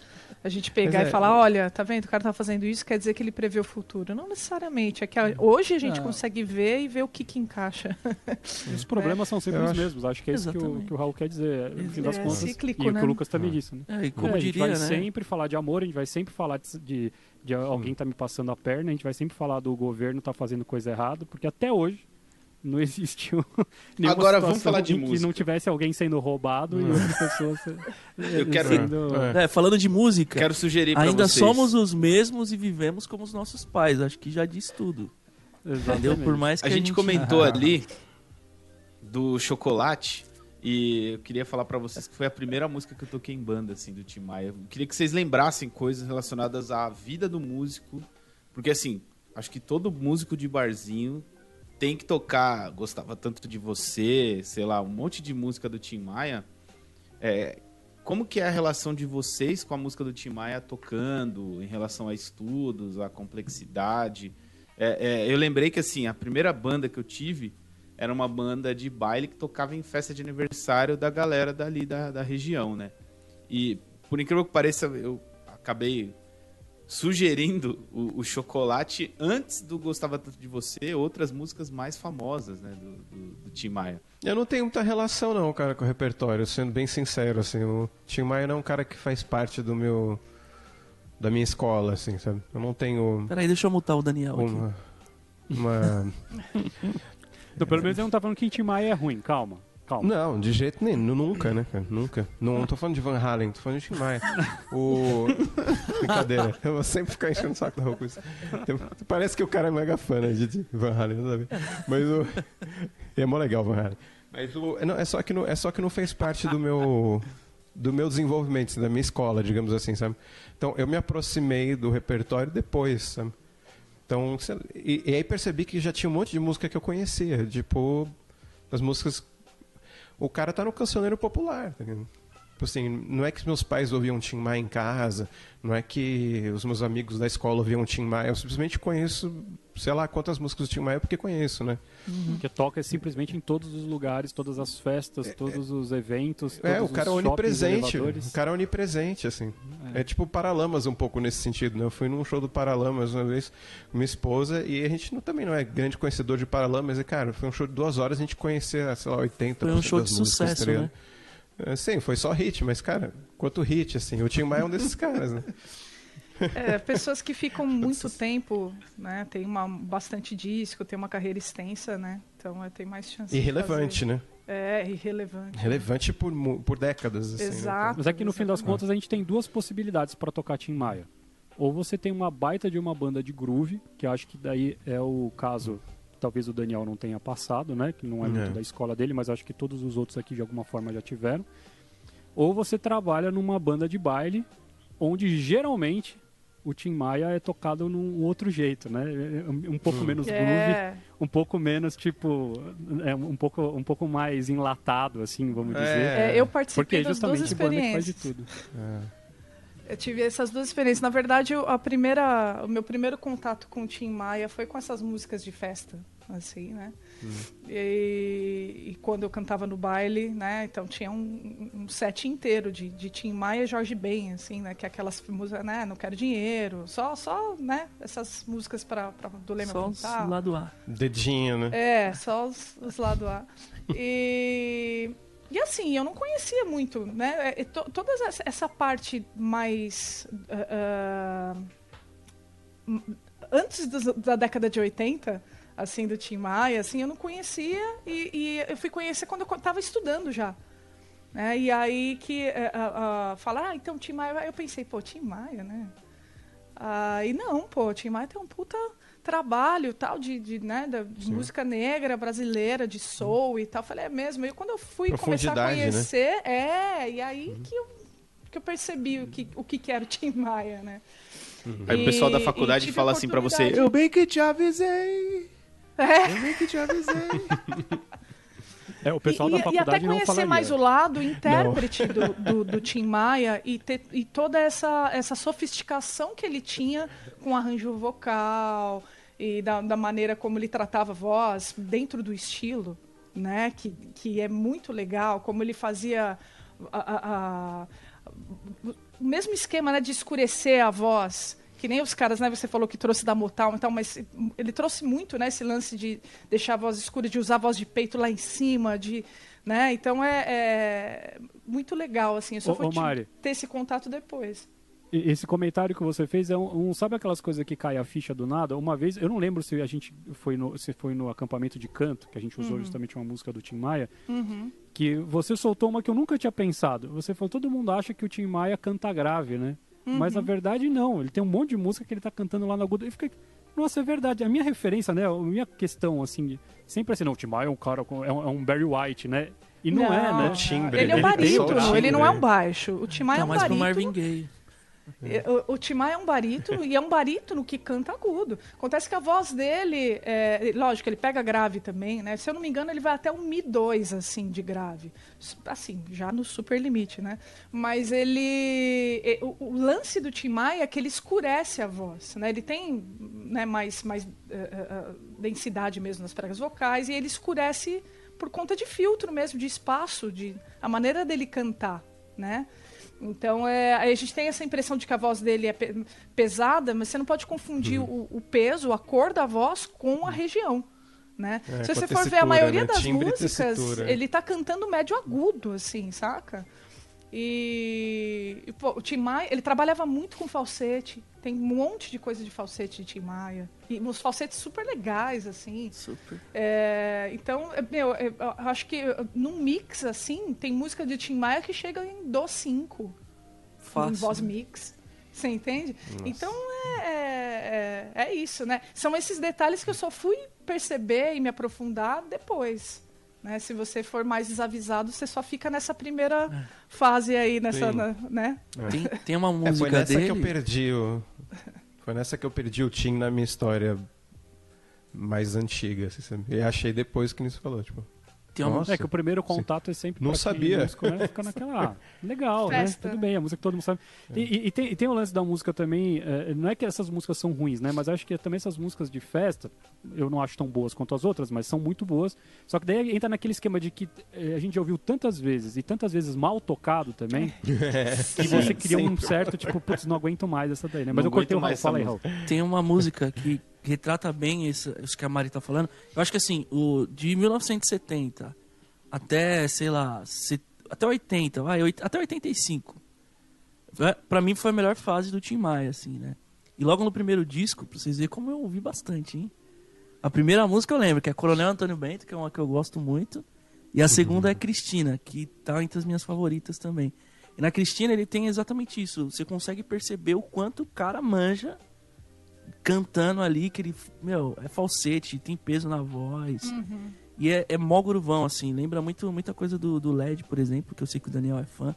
A gente pegar Mas é- e falar, olha, tá vendo? O cara tá fazendo isso, quer dizer que ele prevê o futuro. Não necessariamente. É que a- hoje a gente Não. consegue ver e ver o que, que encaixa. Os problemas são sempre Eu os acho- mesmos. Acho que é isso que o, Exatamente. que o Raul quer dizer. No fim das É contas. cíclico, e o né? que o Lucas também disse, né? É, e como É, a gente diria, vai né? sempre falar de amor, a gente vai sempre falar de, de, de alguém tá me passando a perna, a gente vai sempre falar do governo tá fazendo coisa errada, porque até hoje não existiu nenhuma Agora, vamos falar de em que música. não tivesse alguém sendo roubado e outras pessoas eh, Eu quero- sendo... É. É, falando de música, Quero sugerir pra ainda vocês. somos os mesmos e vivemos como os nossos pais. Acho que já diz tudo. Entendeu? Exatamente. Por mais que A a, gente comentou ali do chocolate e eu queria falar pra vocês que foi a primeira música que eu toquei em banda assim do Tim Maia. Eu queria que vocês lembrassem coisas relacionadas à vida do músico, porque assim, acho que todo músico de barzinho tem que tocar, gostava tanto de você, sei lá, um monte de música do Tim Maia. É, como que é a relação de vocês com a música do Tim Maia tocando, em relação a estudos, a complexidade? É, é, eu lembrei que assim, a primeira banda que eu tive era uma banda de baile que tocava em festa de aniversário da galera dali da, da região, né? E por incrível que pareça, eu acabei sugerindo o, o chocolate antes do Gostava Tanto de Você, outras músicas mais famosas, né, do, do, do Tim Maia. Eu não tenho muita relação, não, cara, com o repertório, sendo bem sincero, assim. O Tim Maia não é um cara que faz parte do meu. da minha escola, assim, sabe? Eu não tenho Peraí, deixa eu mutar o Daniel aqui. uma. uma... Então, pelo menos eu não tá falando que Tim Maia é ruim, calma. Calma. Não, de jeito nenhum, nunca, né, cara? Nunca. Não, não tô falando de Van Halen, tô falando de Tim Maia. O... Brincadeira, eu vou sempre ficar enchendo o saco da roupa com isso. Tem- Parece que o cara é mega fã, né, de Van Halen, sabe? Mas o... É mó legal Van Halen. Mas o... é, não, é, só que não, é só que não fez parte do meu... do meu desenvolvimento, assim, da minha escola, digamos assim, sabe? Então, eu me aproximei do repertório depois, sabe? Então, e, e aí percebi que já tinha um monte de música que eu conhecia, tipo, as músicas o cara tá no cancioneiro popular. Tá assim, não é que meus pais ouviam Tim Maia em casa, não é que os meus amigos da escola ouviam Tim Maia, eu simplesmente conheço, sei lá quantas músicas do Tim Maia porque conheço, né? Que toca simplesmente em todos os lugares, todas as festas, todos os eventos, É, o cara é onipresente, o cara é onipresente, assim. É. tipo Paralamas um pouco nesse sentido, né? Eu fui num show do Paralamas uma vez com minha esposa e a gente não, também não é grande conhecedor de Paralamas, e cara, foi um show de duas horas, a gente conhecia, sei lá, 80% Foi um show das de músicas, sucesso, tá ligado? né? É, Sim, foi só hit, mas, cara, quanto hit, assim, o Tim Maia é um desses caras, né? É, pessoas que ficam muito tempo, né? Tem uma, bastante disco, tem uma carreira extensa, né? Então é, tem mais chance. de Irrelevante, né? É, irrelevante. Relevante por, por décadas, assim. né? Exato. Mas é que no fim das exatamente. contas a gente tem duas possibilidades para tocar Tim Maia. Ou você tem uma baita de uma banda de groove, que eu acho que daí é o caso, talvez o Daniel não tenha passado, né? Que não é muito É. da escola dele, mas acho que todos os outros aqui de alguma forma já tiveram. Ou você trabalha numa banda de baile, onde geralmente o Tim Maia é tocado num outro jeito, né? É Um um pouco menos groove, É, um pouco menos tipo, é um pouco um pouco mais enlatado, assim, vamos É. dizer. é, eu participei Porque das duas justamente banda que faz de experiências. tudo. É. Eu tive essas duas experiências. Na verdade, a primeira, o meu primeiro contato com o Tim Maia foi com essas músicas de festa, assim, né? E, e quando eu cantava no baile, né? Então tinha um, um set inteiro de, de Tim Maia e Jorge Ben, assim, né? Que é aquelas músicas, né? Não quero dinheiro, só, só, né? Essas músicas para do Leme Só os lado A. Dedinho, né? É, só os, os lado A. E, e assim, eu não conhecia muito, né? É, to- toda essa, parte mais. m- antes dos- da década de 80, assim, do Tim Maia, assim, eu não conhecia e, e eu fui conhecer quando eu estava estudando já. Né? E aí que é, a, a, fala, ah, então Tim Maia. Eu pensei, pô, Tim Maia, né? E não, pô, Tim Maia tem um puta trabalho tal de, de, né, da, de música negra brasileira, de soul e tal. Falei, é mesmo. E quando eu fui começar a né? conhecer, é, e aí que, eu, que eu percebi o que, o que era o Tim Maia, né? Aí o pessoal da E- faculdade e fala assim pra você. Eu bem que te avisei. É. Eu bem que te avisei. É, o pessoal e, da e- e faculdade até conhecer mais o lado intérprete do, do, do Tim Maia e, ter, e toda essa, essa sofisticação que ele tinha com arranjo vocal e da, da maneira como ele tratava a voz dentro do estilo, né? Que, que é muito legal, como ele fazia a- a- a- o mesmo esquema né, de escurecer a voz. Que nem os caras, né? Você falou que trouxe da Motown e tal, mas ele trouxe muito, né? Esse lance de deixar a voz escura, de usar a voz de peito lá em cima, de, né? Então é, é muito legal, assim. Eu só Ô, fui ô, te- Mari. ter esse contato depois. Esse comentário que você fez é um, um- sabe aquelas coisas que cai a ficha do nada? Uma vez, eu não lembro se a gente foi no, se foi no acampamento de canto, que a gente usou Uhum. justamente uma música do Tim Maia, que você soltou uma que eu nunca tinha pensado. Você falou, todo mundo acha que o Tim Maia canta grave, né? Mas Uhum. na verdade não, ele tem um monte de música que ele tá cantando lá no agudo. E fica, nossa, é verdade. A minha referência, né, a minha questão assim, sempre assim, não, o Tim Maia é um cara com é um, é um Barry White, né? E não, é, né? O timbre, Ele é um ele barítono, ele não é um baixo. O Tim Maia Tá é um mais pro barítono. Marvin Gaye. O, o Tim Maia é um barítono e é um barítono que canta agudo. Acontece que a voz dele, é, lógico, ele pega grave também, né? Se eu não me engano, ele vai até um Mi 2, assim, de grave. Assim, já no super limite, né? Mas ele. O, o lance do Tim Maia é que ele escurece a voz, né? Ele tem né, mais, mais eh, eh, densidade mesmo nas pregas vocais e ele escurece por conta de filtro mesmo, de espaço, de a maneira dele cantar, né? Então, é, a gente tem essa impressão de que a voz dele é pe- pesada, mas você não pode confundir o, o peso, a cor da voz com a região. Né? É, Se você for ver a maioria né? das Timbre músicas, ele tá cantando médio agudo, assim, saca? E, e, pô, o Tim Maia, ele trabalhava muito com falsete. Tem um monte de coisa de falsete de Tim Maia. E uns falsetes super legais, assim. Super. É, então, é, meu, eu eu acho que num mix assim, tem música de Tim Maia que chega em do 5 Fácil. em voz mix. Você entende? Então é, é, é, é isso, né? São esses detalhes que eu só fui perceber e me aprofundar depois. Né? Se você for mais desavisado, você só fica nessa primeira fase aí, nessa, na- né? Tem, tem uma É, foi música nessa dele. que eu perdi o. Foi nessa que eu perdi o Tim na minha história mais antiga. assim? E achei depois que nisso falou, tipo. Nossa. É que o primeiro contato é sempre Não quem sabia. é músico, né? Fica naquela. ah, legal, Festa. né? Tudo bem, a música que todo mundo sabe. E, e- e tem, e tem o lance da música também. eh, não é que essas músicas são ruins, né? Mas acho que também essas músicas de festa, eu não acho tão boas quanto as outras, mas são muito boas. Só que daí entra naquele esquema de que eh, a gente já ouviu tantas vezes e tantas vezes mal tocado também, que você cria um certo, tipo, putz, não aguento mais essa daí, né? Mas Não eu cortei o Raul, fala aí, Raul. tem uma música que retrata bem isso, isso que a Mari tá falando. Eu acho que assim, o de 1970 até, sei lá, se- até 80, vai, oit- até 85. Vai- Pra mim foi a melhor fase do Tim Maia, assim, né? E logo no primeiro disco, pra vocês verem como eu ouvi bastante, hein? A primeira música eu lembro, que é Coronel Antônio Bento, que é uma que eu gosto muito. E a segunda é Cristina, que tá entre as minhas favoritas também. E na Cristina ele tem exatamente isso. Você consegue perceber o quanto o cara manja cantando ali, que ele, meu, é falsete, tem peso na voz. E é, é mó gruvão, assim. Lembra muito, muita coisa do, do LED, por exemplo, que eu sei que o Daniel é fã.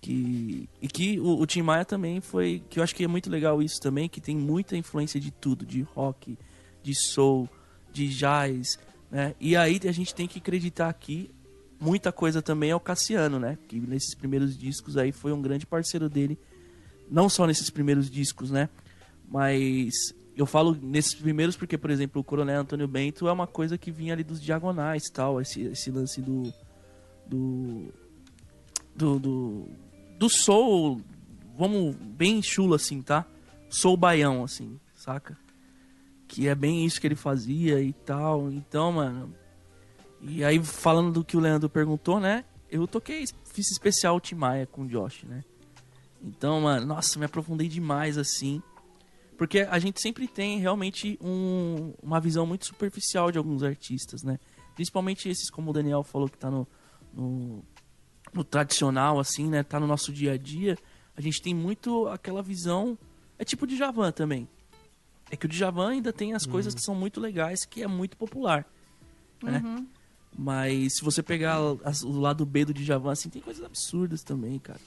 Que, e que o, o Tim Maia também foi. Que eu acho que é muito legal isso também, que tem muita influência de tudo, de rock, de soul, de jazz, né? E aí a gente tem que acreditar aqui muita coisa também é o Cassiano, né? Que nesses primeiros discos aí foi um grande parceiro dele. Não só nesses primeiros discos, né? Mas eu falo nesses primeiros porque, por exemplo, o Coronel Antônio Bento é uma coisa que vinha ali dos diagonais tal, esse, esse lance do. do. do. do, do soul, vamos, bem chulo assim, tá? Soul baião, assim, saca? Que é bem isso que ele fazia e tal. Então, mano. E aí, falando do que o Leandro perguntou, né? Eu toquei, fiz especial Tim Maia com o Josh, né? Então, mano, nossa, me aprofundei demais assim. Porque a gente sempre tem realmente um- uma visão muito superficial de alguns artistas, né? Principalmente esses, como o Daniel falou, que tá no, no, no tradicional, assim, né? Tá no nosso dia a dia. A gente tem muito aquela visão. É tipo o Djavan também. É que o Djavan ainda tem as coisas que são muito legais, que é muito popular. Né? Mas se você pegar as- o lado B do Djavan, assim, tem coisas absurdas também, cara.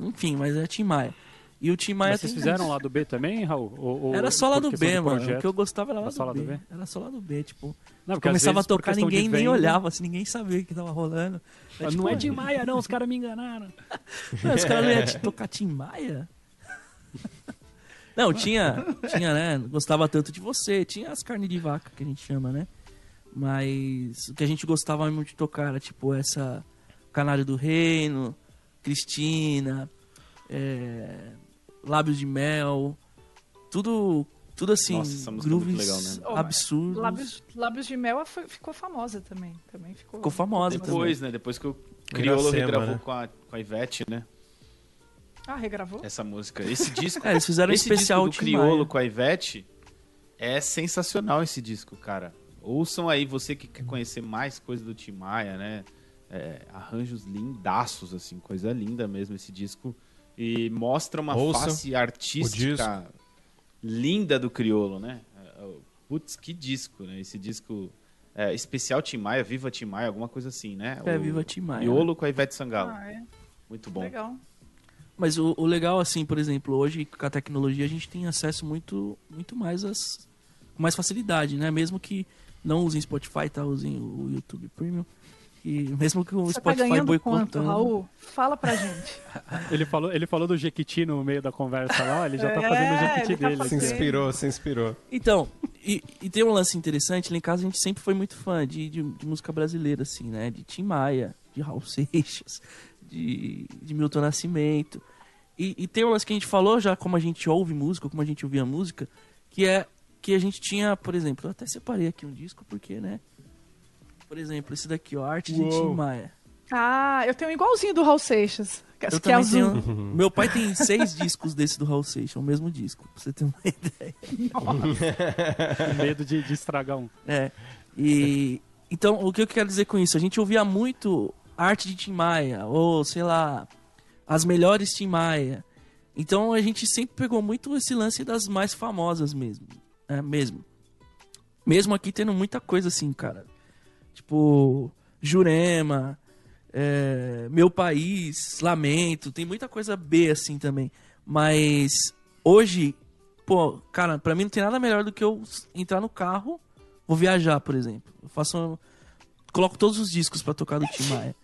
Enfim, mas é Tim Maia. E o Tim Maia Mas vocês fizeram lá do B também, Raul? Ou- ou Era só lá por do questão B, mano. projeto? O que eu gostava era lá Era só do lá do B. B? Era só lá do B, tipo. Não, Começava a tocar, ninguém nem olhava, assim, ninguém sabia o que tava rolando. É, Não tipo, é de Maia, não, os caras me enganaram. Não, os caras não iam tocar Tim Maia? Não, tinha, tinha, né? Gostava tanto de você, tinha as carnes de vaca que a gente chama, né? Mas o que a gente gostava muito de tocar era tipo essa Canário do Reino, Cristina, é, Lábios de Mel, tudo, tudo assim, Nossa, essa música é muito grooves legal mesmo. Oh, absurdos. Lábios, Lábios de Mel foi- ficou famosa também. também ficou, Ficou famosa também. Depois, né? Depois que o Criolo regravou né? com, a, com a Ivete, né? Ah, regravou? Essa música. Esse disco. É, eles fizeram um esse especial disco do Criolo Maia. com a Ivete é sensacional esse disco, cara. Ouçam aí, você que quer conhecer mais coisa do Tim Maia, né? É, arranjos lindaços, assim, coisa linda mesmo esse disco. E mostra uma Ouça face artística linda do Criolo, né? É, é, Putz, que disco, né? Esse disco é, especial Tim Maia, Viva Tim Maia, alguma coisa assim, né? É, O Viva Tim Maia. Criolo com a Ivete Sangalo. Ah, é. Muito bom. Legal. Mas o, o legal, assim, por exemplo, hoje com a tecnologia a gente tem acesso muito, muito mais às. com mais facilidade, né? Mesmo que não usem Spotify, tá? Usem o YouTube Premium. E mesmo que o Você tá Spotify quanto, boicotando. Raul? Fala pra gente. Ele falou, ele falou do Jequiti no meio da conversa lá, ele já tá É, fazendo o Jequiti ele tá dele. Se inspirou, se inspirou. Então, e, e tem um lance interessante, lá em casa a gente sempre foi muito fã de, de, de música brasileira, assim, né? De Tim Maia, de Raul Seixas, de, de Milton Nascimento. E, e tem um lance que a gente falou já, como a gente ouve música, como a gente ouvia música, que é que a gente tinha, por exemplo, eu até separei aqui um disco, porque, né? Por exemplo, esse daqui, ó, Arte de Tim Maia. Ah, eu tenho um igualzinho do Raul Seixas. Que, Eu que é azul. tenho. Meu pai tem seis discos desse do Raul Seixas, o mesmo disco, pra você ter uma ideia. Com medo de, de estragar um. É. E então, o que eu quero dizer com isso? A gente ouvia muito arte de Tim Maia, ou sei lá, as melhores Tim Maia. Então a gente sempre pegou muito esse lance das mais famosas mesmo. É, mesmo. Mesmo aqui tendo muita coisa assim, cara. Tipo, Jurema, é, Meu País, Lamento, tem muita coisa B assim também. Mas hoje, pô, cara, pra mim não tem nada melhor do que eu entrar no carro, vou viajar, por exemplo. Eu faço. Coloco todos os discos pra tocar do Tim Maia.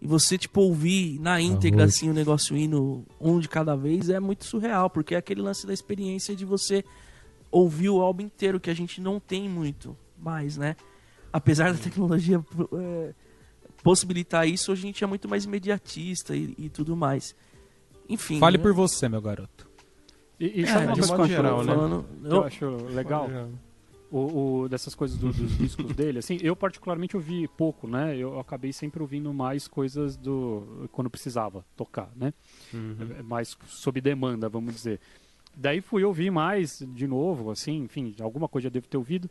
E você, tipo, ouvir na íntegra, assim, o negócio indo um de cada vez é muito surreal, porque é aquele lance da experiência de você ouvir o álbum inteiro, que a gente não tem muito mais, né? Apesar da tecnologia é, possibilitar isso, a gente é muito mais imediatista e, e tudo mais. Enfim. Fale né? por você, meu garoto. E, e É, sabe uma de coisa geral, né? falando, eu eu- acho legal? O, o- dessas coisas do- dos discos dele, assim, eu particularmente ouvi pouco, né? Eu acabei sempre ouvindo mais coisas do quando precisava tocar, né? É Mais sob demanda, vamos dizer. Daí fui ouvir mais de novo, assim, enfim, alguma coisa eu devo ter ouvido.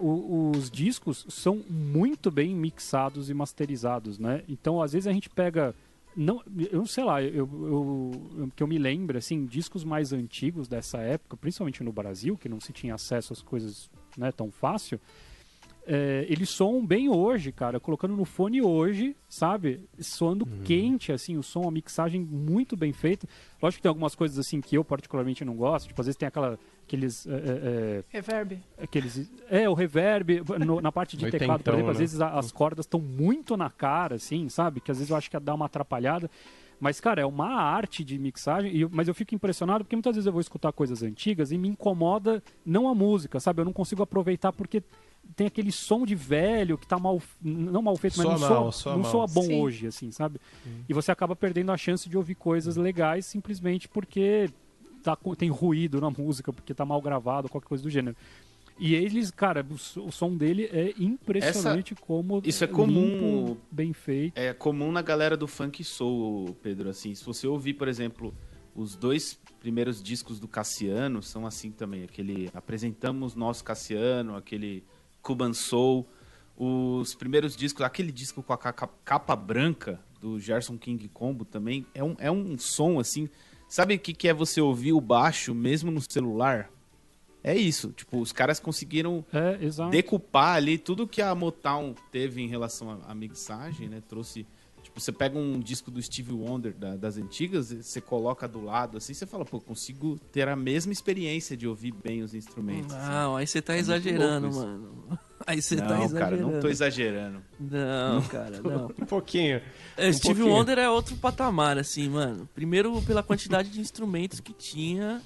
O- os discos são muito bem mixados e masterizados, né? Então, às vezes a gente pega não, eu não sei lá, eu, eu, eu- que eu me lembro, assim, discos mais antigos dessa época, principalmente no Brasil, que não se tinha acesso às coisas né, tão fácil, é, eles soam bem hoje, cara, colocando no fone hoje, sabe? Soando quente, assim, o som, a mixagem muito bem feita. Lógico que tem algumas coisas, assim, que eu particularmente não gosto, tipo, às vezes tem aquela, aqueles... é, é, Reverb. aqueles é o reverb no- na parte de teclado por exemplo às né? vezes a- as cordas estão muito na cara assim sabe que às vezes eu acho que dá uma atrapalhada mas cara é uma arte de mixagem e eu- mas eu fico impressionado porque muitas vezes eu vou escutar coisas antigas e me incomoda não a música sabe eu não consigo aproveitar porque tem aquele som de velho que tá mal não mal feito mas Soa não mal, soa, soa não mal. soa bom Sim. hoje assim sabe e você acaba perdendo a chance de ouvir coisas legais simplesmente porque tá, tem ruído na música, porque tá mal gravado, qualquer coisa do gênero. E eles, cara, o, som dele é impressionante como isso é comum. limpo, bem feito. É comum na galera do funk soul, Pedro, assim, se você ouvir, por exemplo, os dois primeiros discos do Cassiano são assim também, aquele apresentamos nosso Cassiano, aquele Cuban Soul, os primeiros discos, aquele disco com a ca- capa branca do Gerson King Combo também. É um, é um som assim. Sabe o que, que é você ouvir o baixo mesmo no celular? É isso. Tipo, os caras conseguiram É, decupar ali tudo que a Motown teve em relação à- mixagem, né? Trouxe. Tipo, você pega um disco do Steve Wonder da- das antigas, você coloca do lado assim, você fala, pô, consigo ter a mesma experiência de ouvir bem os instrumentos. assim. Não, aí você tá É exagerando, mano. Aí você não, tá exagerando. cara, não tô exagerando. Não, cara, não. Um pouquinho. É, Um Steve pouquinho. Wonder é outro patamar, assim, mano. Primeiro pela quantidade de instrumentos que tinha.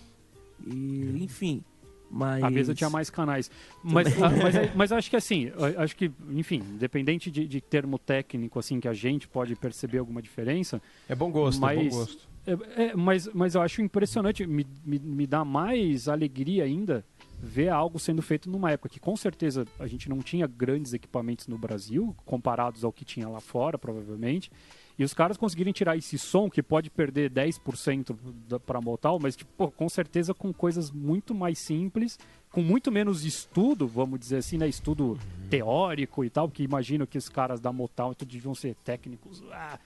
E, enfim. Mas. A mesa tinha mais canais. Mas, ah, mas, mas eu acho que assim, acho que, enfim, independente de, de termo técnico, assim, que a gente pode perceber alguma diferença, É bom gosto, é bom Mas- gosto. é, é, mas, mas eu acho impressionante, me, me, me dá mais alegria ainda ver algo sendo feito numa época que com certeza a gente não tinha grandes equipamentos no Brasil, comparados ao que tinha lá fora, provavelmente. E os caras conseguirem tirar esse som que pode perder 10% da- pra Motal, mas tipo, pô, com certeza com coisas muito mais simples, com muito menos estudo, vamos dizer assim, né? Estudo teórico e tal, porque imagino que os caras da Motal então, deviam ser técnicos. ah,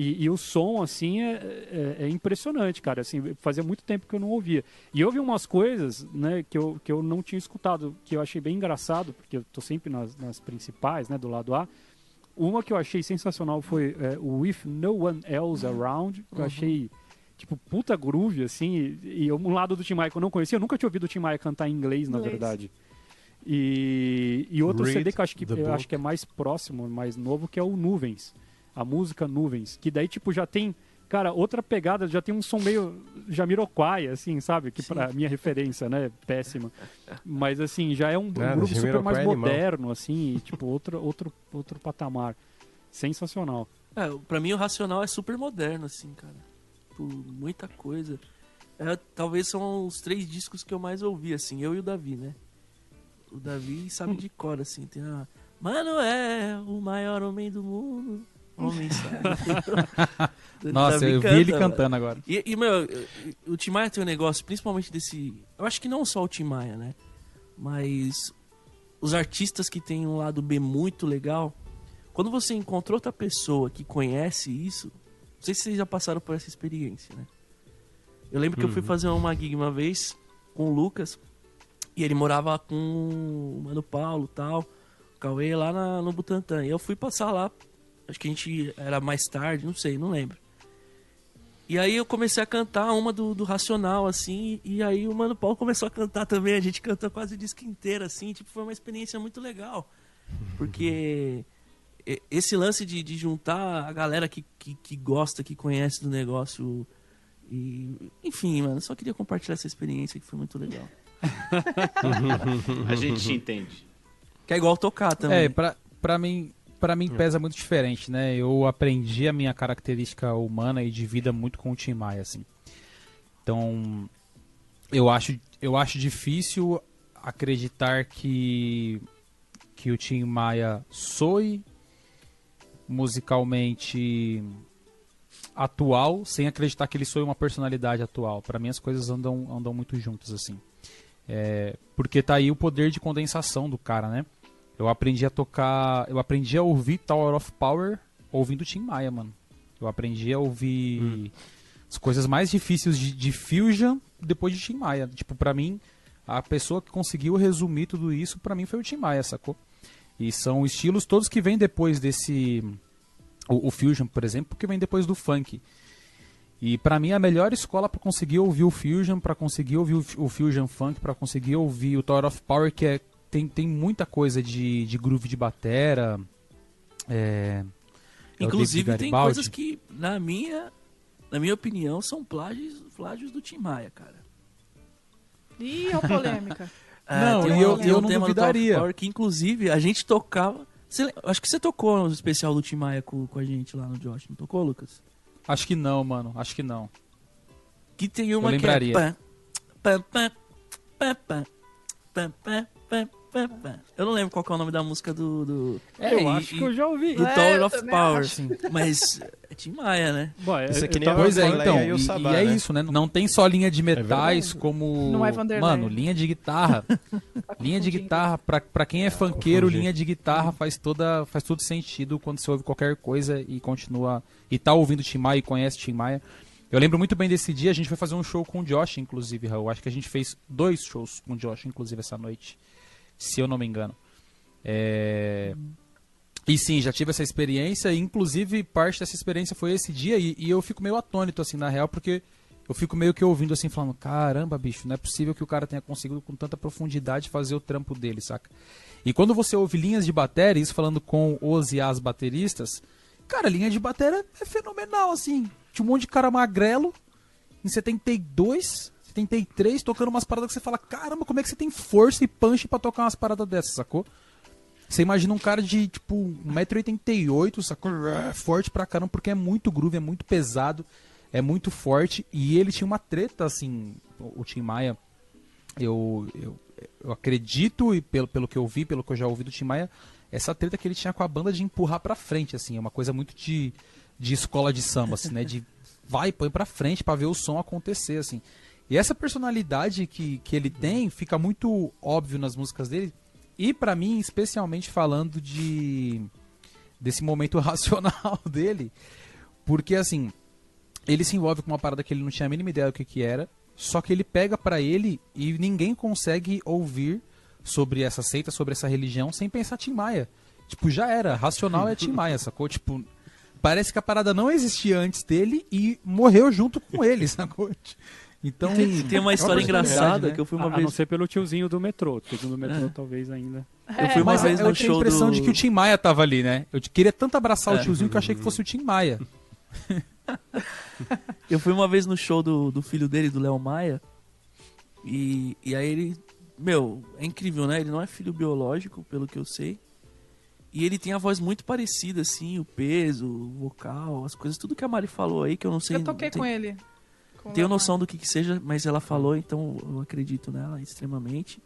e, e o som, assim, é, é- é impressionante, cara. Assim, fazia muito tempo que eu não ouvia. E houve umas coisas, né, que eu, que eu não tinha escutado, que eu achei bem engraçado, porque eu tô sempre nas, nas principais, né, do lado A. Uma que eu achei sensacional foi é, o With No One Else Around, que eu achei, tipo, puta groove, assim. E, e um lado do Tim Maia que eu não conhecia, eu nunca tinha ouvido o Tim Maia cantar em inglês, na Inglês. verdade. E, e outro Read CD que eu acho que, eu acho que é mais próximo, mais novo, que é o Nuvens. A música Nuvens. Que daí, tipo, já tem. Cara, outra pegada, já tem um som meio Jamiroquai, assim, sabe? Que pra minha referência, né? Péssima. Mas, assim, já é um, um Nada, grupo super mais é moderno, assim, e, tipo, outro, outro, outro patamar. Sensacional. É, pra mim o Racional é super moderno, assim, cara. Por muita coisa. É, talvez são os três discos que eu mais ouvi, assim, eu e o Davi, né? O Davi sabe de cor, assim, tem a. Mano é o maior homem do mundo. Homem sabe. Nossa, eu vi ele mano. cantando agora. E, e, meu, o Tim Maia tem um negócio, principalmente desse. Eu acho que não só o Tim Maia, né? Mas os artistas que têm um lado B muito legal, quando você encontra outra pessoa que conhece isso, não sei se vocês já passaram por essa experiência, né? Eu lembro que eu fui fazer uma gig uma vez com o Lucas e ele morava com o Mano Paulo e tal, o Cauê lá na- no Butantã. E eu fui passar lá, acho que a gente era mais tarde, não sei, não lembro. E aí eu comecei a cantar uma do, do Racional, assim, e aí o Mano Paulo começou a cantar também, a gente cantou quase o disco inteiro, assim, tipo, foi uma experiência muito legal. Porque esse lance de, de juntar a galera que, que, que gosta, que conhece do negócio, e enfim, mano, só queria compartilhar essa experiência que foi muito legal. A gente te entende. Que é igual tocar também. É, pra, pra mim, pra mim pesa muito diferente, né? Eu aprendi a minha característica humana e de vida muito com o Tim Maia, assim. Então, eu acho, eu acho difícil acreditar que, que o Tim Maia soe musicalmente atual, sem acreditar que ele soe uma personalidade atual. Pra mim as coisas andam, andam muito juntas, assim. É, porque tá aí o poder de condensação do cara, né? Eu aprendi a tocar. Eu aprendi a ouvir Tower of Power ouvindo Tim Maia, mano. Eu aprendi a ouvir as coisas mais difíceis de, de Fusion depois de Tim Maia. Tipo, pra mim, a pessoa que conseguiu resumir tudo isso, pra mim foi o Tim Maia, sacou? E são estilos todos que vêm depois desse. O, o Fusion, por exemplo, que vem depois do funk. E pra mim a melhor escola pra conseguir ouvir o Fusion, pra conseguir ouvir o, o Fusion Funk, pra conseguir ouvir o Tower of Power, que é, tem, tem muita coisa de, de groove de batera. É, Inclusive, tem coisas que, na minha, na minha opinião, são plágios, plágios do Tim Maia, cara. Ih, é polêmica. ah, não, tem eu, eu um tema duvidaria. Power que, inclusive, a gente tocava. Você, acho que você tocou no especial do Tim Maia com, com a gente lá no Josh, não tocou, Lucas? Acho que não, mano. Acho que não. Que tem uma eu lembraria. que é. Pá, pá, pá, pá, pá, pá, pá, pá, eu não lembro qual que é o nome da música do. do É, eu e- acho que eu já ouvi. do É, Tower of Power. Sim. Mas é Tim Maia, né? Bom, é- Isso aqui eu nem é Pois é, então. e E, Sabá, e é né? isso, né? Não tem só linha de metais verdade. como. Não é Vanderlei. Mano, linha de guitarra. linha de guitarra, pra, pra quem é funkeiro, Confundi. linha de guitarra faz, toda, faz todo sentido quando você ouve qualquer coisa e continua. E tá ouvindo Tim Maia e conhece Tim Maia. Eu lembro muito bem desse dia, a gente foi fazer um show com o Josh, inclusive, Raul. Acho que a gente fez dois shows com o Josh, inclusive, essa noite. Se eu não me engano. É. E sim, já tive essa experiência, e inclusive parte dessa experiência foi esse dia, e, e eu fico meio atônito, assim, na real, porque eu fico meio que ouvindo assim, falando, caramba, bicho, não é possível que o cara tenha conseguido com tanta profundidade fazer o trampo dele, saca? E quando você ouve linhas de bateria, isso falando com os e as bateristas, cara, linha de bateria é fenomenal, assim. Tinha um monte de cara magrelo, em 72, 73, tocando umas paradas que você fala, caramba, como é que você tem força e punch pra tocar umas paradas dessas, sacou? Você imagina um cara de, tipo, 1,88m, sacou? É, Forte pra caramba, porque é muito groove, é muito pesado, é muito forte. E ele tinha uma treta, assim, o Tim Maia. Eu, eu, eu acredito, e pelo, pelo que eu vi, pelo que eu já ouvi do Tim Maia, essa treta que ele tinha com a banda de empurrar pra frente, assim. É uma coisa muito de, de escola de samba, assim, né? De vai, põe pra frente pra ver o som acontecer, assim. E essa personalidade que, que ele tem fica muito óbvio nas músicas dele. E pra mim, especialmente falando de desse momento racional dele, porque assim, ele se envolve com uma parada que ele não tinha a mínima ideia do que, que era, só que ele pega pra ele e ninguém consegue ouvir sobre essa seita, sobre essa religião sem pensar Tim Maia. Tipo, já era, racional é Tim Maia, sacou? Tipo, parece que a parada não existia antes dele e morreu junto com ele, sacou? Então, Tem, tem uma história personalidade, engraçada né? que eu fui uma a, a não vez. ser pelo tiozinho do metrô. O tiozinho do metrô talvez ainda. Eu fui uma Mas vez eu no tinha a show impressão do... de que o Tim Maia tava ali, né? Eu queria tanto abraçar o É. tiozinho que eu achei que fosse o Tim Maia. Eu fui uma vez no show do, do filho dele, do Léo Maia. E, e aí ele. Meu, é incrível, né? Ele não é filho biológico, pelo que eu sei. E ele tem a voz muito parecida, assim, o peso, o vocal, as coisas, tudo que a Mari falou aí, que eu não sei. Eu toquei tem- com ele. Tenho noção do que, que seja, mas ela falou, então eu acredito nela extremamente.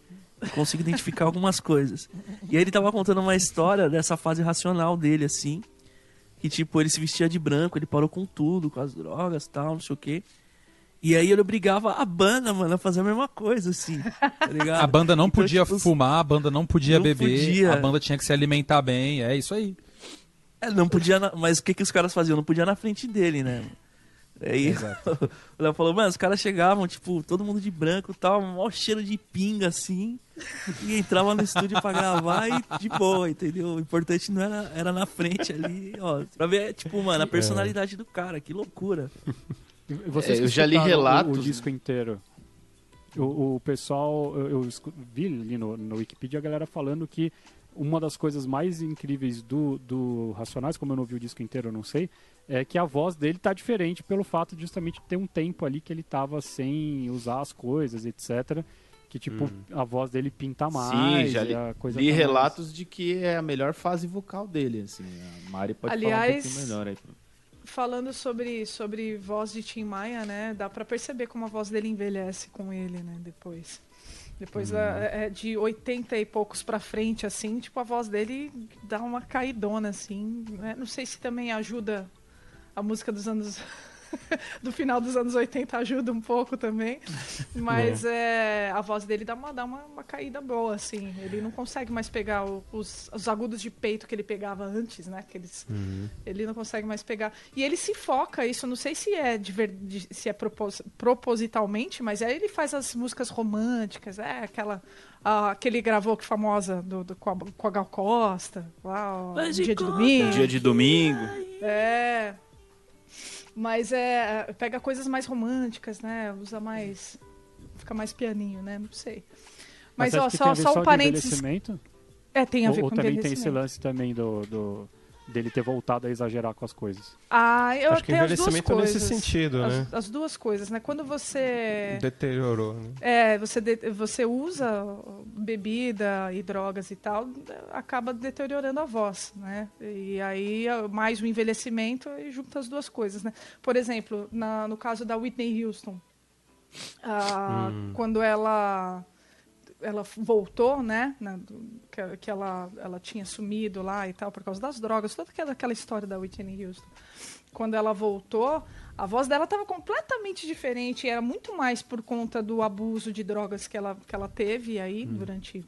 Consigo identificar algumas coisas. E aí ele tava contando uma história dessa fase racional dele, assim. Que tipo, ele se vestia de branco, ele parou com tudo, com as drogas tal, não sei o quê. E aí ele obrigava a banda, mano, a fazer a mesma coisa, assim. Tá ligado? A banda não Então, podia tipo, fumar, a banda não podia não beber, podia. a banda tinha que se alimentar bem, é isso aí. É, não podia, na- mas o que, que os caras faziam? Não podia na frente dele, né? Aí o Léo falou, mano, os caras chegavam, tipo, todo mundo de branco e tal, maior cheiro de pinga assim, e entrava no estúdio pra gravar e de boa, entendeu? O importante não era, era na frente ali, ó, pra ver, tipo, mano, a personalidade do cara, que loucura. Vocês É, eu já li escutaram o- relatos, O, disco inteiro. O, o pessoal, eu, eu vi ali no, no Wikipedia a galera falando que uma das coisas mais incríveis do, do Racionais, como eu não vi o disco inteiro, eu não sei, é que a voz dele tá diferente pelo fato de justamente ter um tempo ali que ele tava sem usar as coisas, etc. Que, tipo, a voz dele pinta mais. Sim, já e li, a coisa li tá mais- relatos de que é a melhor fase vocal dele, assim. A Mari pode falar um Aliás, pouquinho melhor aí. Falando sobre, sobre voz de Tim Maia, né? Dá pra perceber como a voz dele envelhece com ele, né? Depois. Depois da- é, de 80 e poucos pra frente, assim, tipo, a voz dele dá uma caidona, assim. né? Não sei se também ajuda a música dos anos. do final dos anos 80 ajuda um pouco também. Mas é, a voz dele dá, uma, dá uma, uma caída boa, assim. Ele não consegue mais pegar o- os, os agudos de peito que ele pegava antes, né? Aqueles, Ele não consegue mais pegar. E ele se foca, isso não sei se é, de ver- de- se é propos- propositalmente, mas aí ele faz as músicas românticas, é aquela. a- que ele gravou que famosa do, do- com, a, com a Gal Costa, lá, ó, dia de domingo. Dia de domingo. É. Mas é. Pega coisas mais românticas, né? Usa mais. Fica mais pianinho, né? Não sei. Mas, você ó, só, só um parênteses. É, tem a ver ou, ou com também tem esse lance também do, do- dele ter voltado a exagerar com as coisas. Ah, eu Acho que tenho as duas envelhecimento é nesse coisas. sentido, as, né? as duas coisas, né? Quando você Deteriorou, né? é, você de- você usa bebida e drogas e tal, acaba deteriorando a voz, né? E aí mais o envelhecimento e junta as duas coisas, né? Por exemplo, na- no caso da Whitney Houston, ah, quando ela ela voltou, né? na- que, que ela, ela tinha sumido lá e tal por causa das drogas, toda aquela, aquela história da Whitney Houston. Quando ela voltou, a voz dela estava completamente diferente. e Era muito mais por conta do abuso de drogas que ela, que ela teve aí durante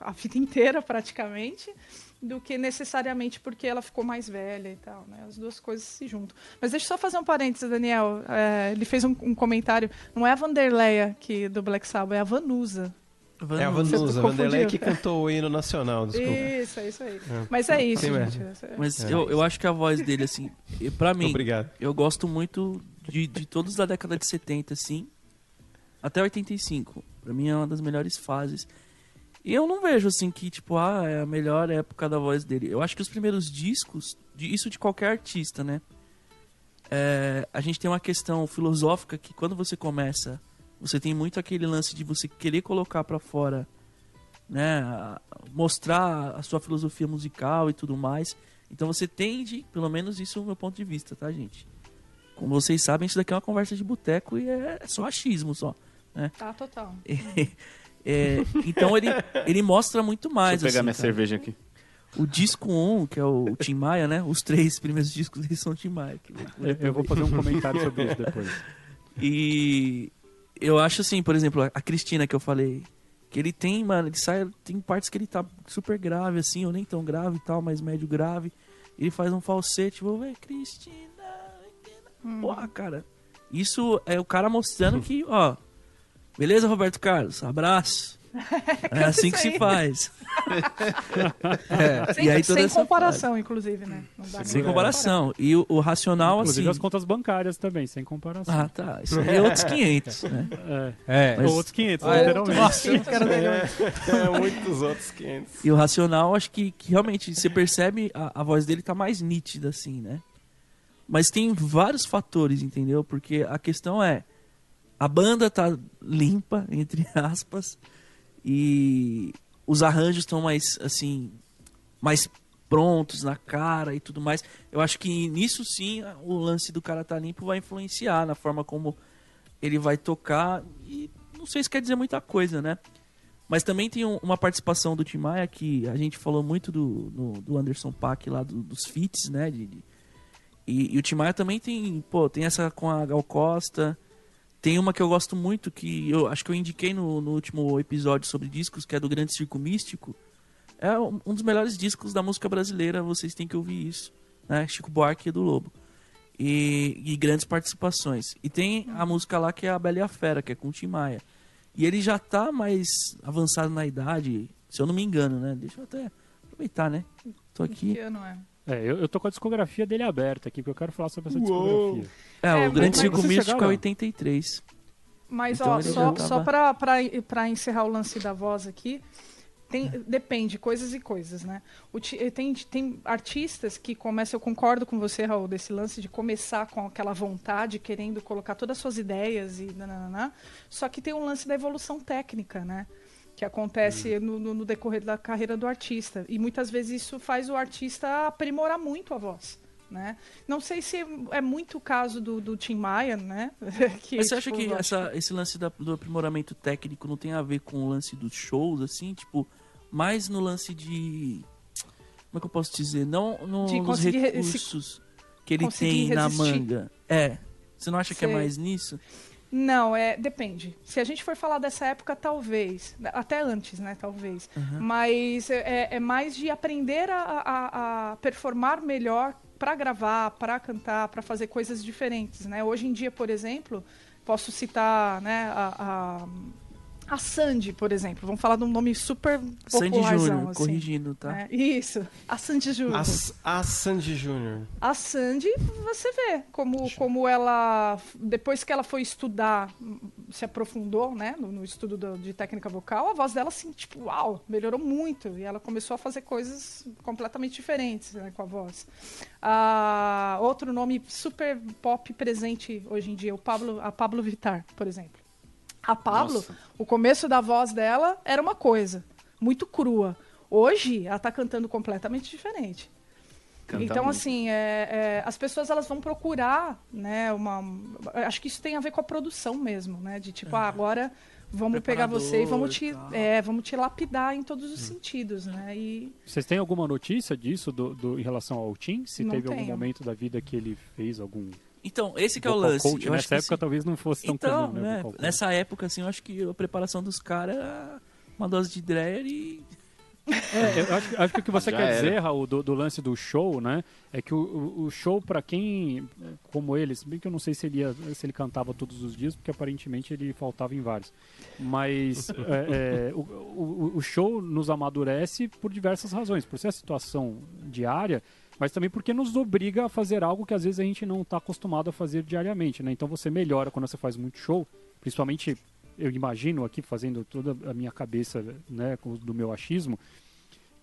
a vida inteira, praticamente, do que necessariamente porque ela ficou mais velha e tal. Né? As duas coisas se juntam. Mas deixa eu só fazer um parênteses, Daniel. É, ele fez um, um comentário. Não é a Vanderleia que, do Black Sabbath, é a Vanusa. É a Vanusa. Vanderlei que cantou o hino nacional, desculpa. Isso, é isso aí. Mas é isso, Sim, gente. Mas É. eu, eu acho que a voz dele, assim, pra mim, Obrigado. eu gosto muito de, de todos da década de 70, assim, até 85. Pra mim é uma das melhores fases. E eu não vejo, assim, que, tipo, ah, é a melhor época da voz dele. Eu acho que os primeiros discos, de- isso de qualquer artista, né? É, a gente tem uma questão filosófica que quando você começa, você tem muito aquele lance de você querer colocar pra fora, né? Mostrar a sua filosofia musical e tudo mais. Então você tende, pelo menos isso é o meu ponto de vista, tá, gente? Como vocês sabem, isso daqui é uma conversa de boteco e é só achismo só. Tá, total. É, então ele, ele mostra muito mais. Deixa eu pegar assim, minha cara. cerveja aqui. O disco 1, que é o, o Tim Maia, né? Os três primeiros discos deles são Tim Maia. Eu, eu vou fazer um comentário sobre isso depois. E eu acho assim, por exemplo, a Cristina que eu falei, que ele tem, mano, ele sai, tem partes que ele tá super grave assim, ou nem tão grave e tal, mas médio grave. Ele faz um falsete, vou ver, Cristina. Porra, cara. Isso é o cara mostrando que, ó, beleza, Roberto Carlos, abraço. É assim que se faz. É, Sem, e aí toda sem essa comparação, inclusive, né? Não dá nem Sem comparação. E o, o racional, Inclusive assim. as contas bancárias também, sem comparação. Ah, tá. Isso aí é outros 500, né? É. É. Mas- Outros 500, Ah, é. literalmente. Nossa, eu quero ver. É, muitos outros 500. E o racional, acho que, que realmente você percebe a, a voz dele tá mais nítida, assim, né? Mas tem vários fatores, entendeu? Porque a questão é: a banda tá limpa, entre aspas, e os arranjos estão mais, assim, mais prontos na cara e tudo mais. Eu acho que nisso sim o lance do cara tá limpo vai influenciar na forma como ele vai tocar. E não sei se quer dizer muita coisa, né? Mas também tem um- uma participação do Tim Maia que a gente falou muito do, no- do Anderson Paak lá do- dos feats, né? de- de- e, e o Tim Maia também tem, pô, tem essa com a Gal Costa. Tem uma que eu gosto muito, que eu acho que eu indiquei no, no último episódio sobre discos, que é do Grande Circo Místico. É um dos melhores discos da música brasileira, vocês têm que ouvir isso. Né? Chico Buarque e do Lobo. E, e grandes participações. E tem a música lá que é a Bela e a Fera, que é com o Tim Maia. E ele já tá mais avançado na idade, se eu não me engano, né? Deixa eu até aproveitar, né? Tô aqui. Que ano é? É, eu, eu tô com a discografia dele aberta aqui, porque eu quero falar sobre essa discografia. É, É, o Grande mas- Circo Místico é chegaram? 83. Mas, Então ó, só, tava- só pra, pra, pra encerrar o lance da voz aqui, tem, depende, coisas e coisas, né? O eh, tem, tem artistas que começam, eu concordo com você, Raul, desse lance de começar com aquela vontade, querendo colocar todas as suas ideias e nananã, só que tem um lance da evolução técnica, né? Que acontece no, no- decorrer da carreira do artista. E muitas vezes isso faz o artista aprimorar muito a voz. Né? Não sei se é muito o caso do, do Tim Maia, né? Que, Mas você acha tipo, que eu acho essa, esse lance da- do aprimoramento técnico não tem a ver com o lance dos shows, assim? Tipo, mais no lance de. Como é que eu posso dizer? Não no, nos recursos que ele tem na resistir. manga. É. Você não acha que é Sei. mais nisso? Não, é depende. Se a gente for falar dessa época, talvez. Até antes, né? Talvez. Mas é, é mais de aprender a, a- a performar melhor para gravar, para cantar, para fazer coisas diferentes, né? Hoje em dia, por exemplo, posso citar, né? A, a, a Sandy, por exemplo. Vamos falar de um nome super Sandy Júnior, assim. corrigindo, tá? É, isso, a Sandy Júnior. A, a Sandy Júnior. A Sandy, você vê como, como ela, depois que ela foi estudar, se aprofundou, né, no, no estudo do- de técnica vocal, a voz dela, assim, tipo, uau, melhorou muito. E ela começou a fazer coisas completamente diferentes né, com a voz. Ah, outro nome super pop presente hoje em dia, o Pablo, a Pablo Vittar, por exemplo. A Pablo, Nossa. o começo da voz dela era uma coisa, muito crua. Hoje, ela tá cantando completamente diferente. Canta então, muito. assim, é, é, as pessoas elas vão procurar, né, uma... Acho que isso tem a ver com a produção mesmo, né? De tipo, ah, agora vamos pegar você e vamos te, tal. é, vamos te lapidar em todos os sentidos, né? E Vocês têm alguma notícia disso do, do- em relação ao Tim? Se Não teve algum tenho. momento da vida que ele fez algum Então, esse que é o lance. coach? Eu acho Nessa que época assim- talvez não fosse tão Então, comum, né? né, nessa época, assim, eu acho que a preparação dos caras era uma dose de Dreyer e. É, eu acho, que- acho que o que você Já quer era. dizer, Raul, do, do lance do show, né? É que o, o- show, pra quem, como ele, se bem que eu não sei se ele, ia- se ele cantava todos os dias, porque aparentemente ele faltava em vários. Mas é, é, o, o- o show nos amadurece por diversas razões. Por ser a situação diária, mas também porque nos obriga a fazer algo que às vezes a gente não está acostumado a fazer diariamente, né? Então você melhora quando você faz muito show, principalmente eu imagino aqui fazendo toda a minha cabeça, né, do meu achismo,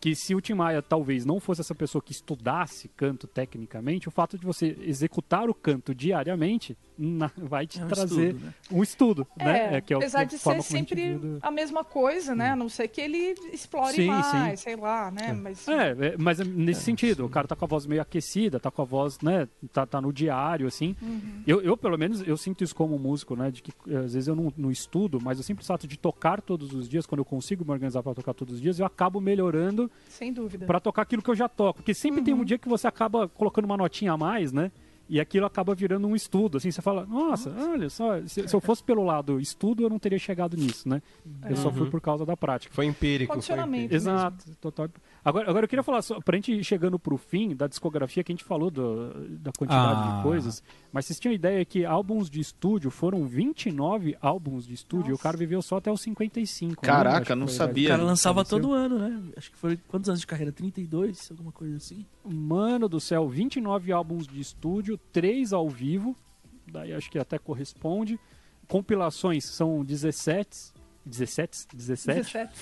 que se o Tim Maia talvez não fosse essa pessoa que estudasse canto tecnicamente, o fato de você executar o canto diariamente na- vai te É um trazer estudo, né? um estudo, né? É, que é apesar a de ser a sempre a mesma coisa, né? A não ser que ele explore Sim, mais, sim. sei lá, né? Mas É, é, mas é nesse sentido, o cara tá com a voz meio aquecida, tá com a voz, né, tá, tá no diário, assim. Uhum. Eu, eu, pelo menos, eu sinto isso como músico, né, de que eh, às vezes eu não, não estudo, mas o simples fato de tocar todos os dias, quando eu consigo me organizar para tocar todos os dias, eu acabo melhorando sem dúvida. para tocar aquilo que eu já toco. Porque sempre tem Uhum. um dia que você acaba colocando uma notinha a mais, né? E aquilo acaba virando um estudo. Assim, você fala, nossa, olha só, se, se eu fosse pelo lado estudo, eu não teria chegado nisso, né? Eu só fui por causa da prática. Foi empírico. Foi Condicionamento. empírico. Exato, total. Agora, agora eu queria falar, só, pra gente ir chegando pro fim da discografia, que a gente falou do- da quantidade Ah. de coisas, mas vocês tinham ideia que álbuns de estúdio foram 29 álbuns de estúdio, e o Nossa. cara viveu só até os 55. né? Caraca, que não sabia. O cara lançava todo ano, né? Acho que foi quantos anos de carreira? 32, alguma coisa assim. Mano do céu, 29 álbuns de estúdio, 3 ao vivo, daí acho que até corresponde. Compilações são 17. 17? 17? 17.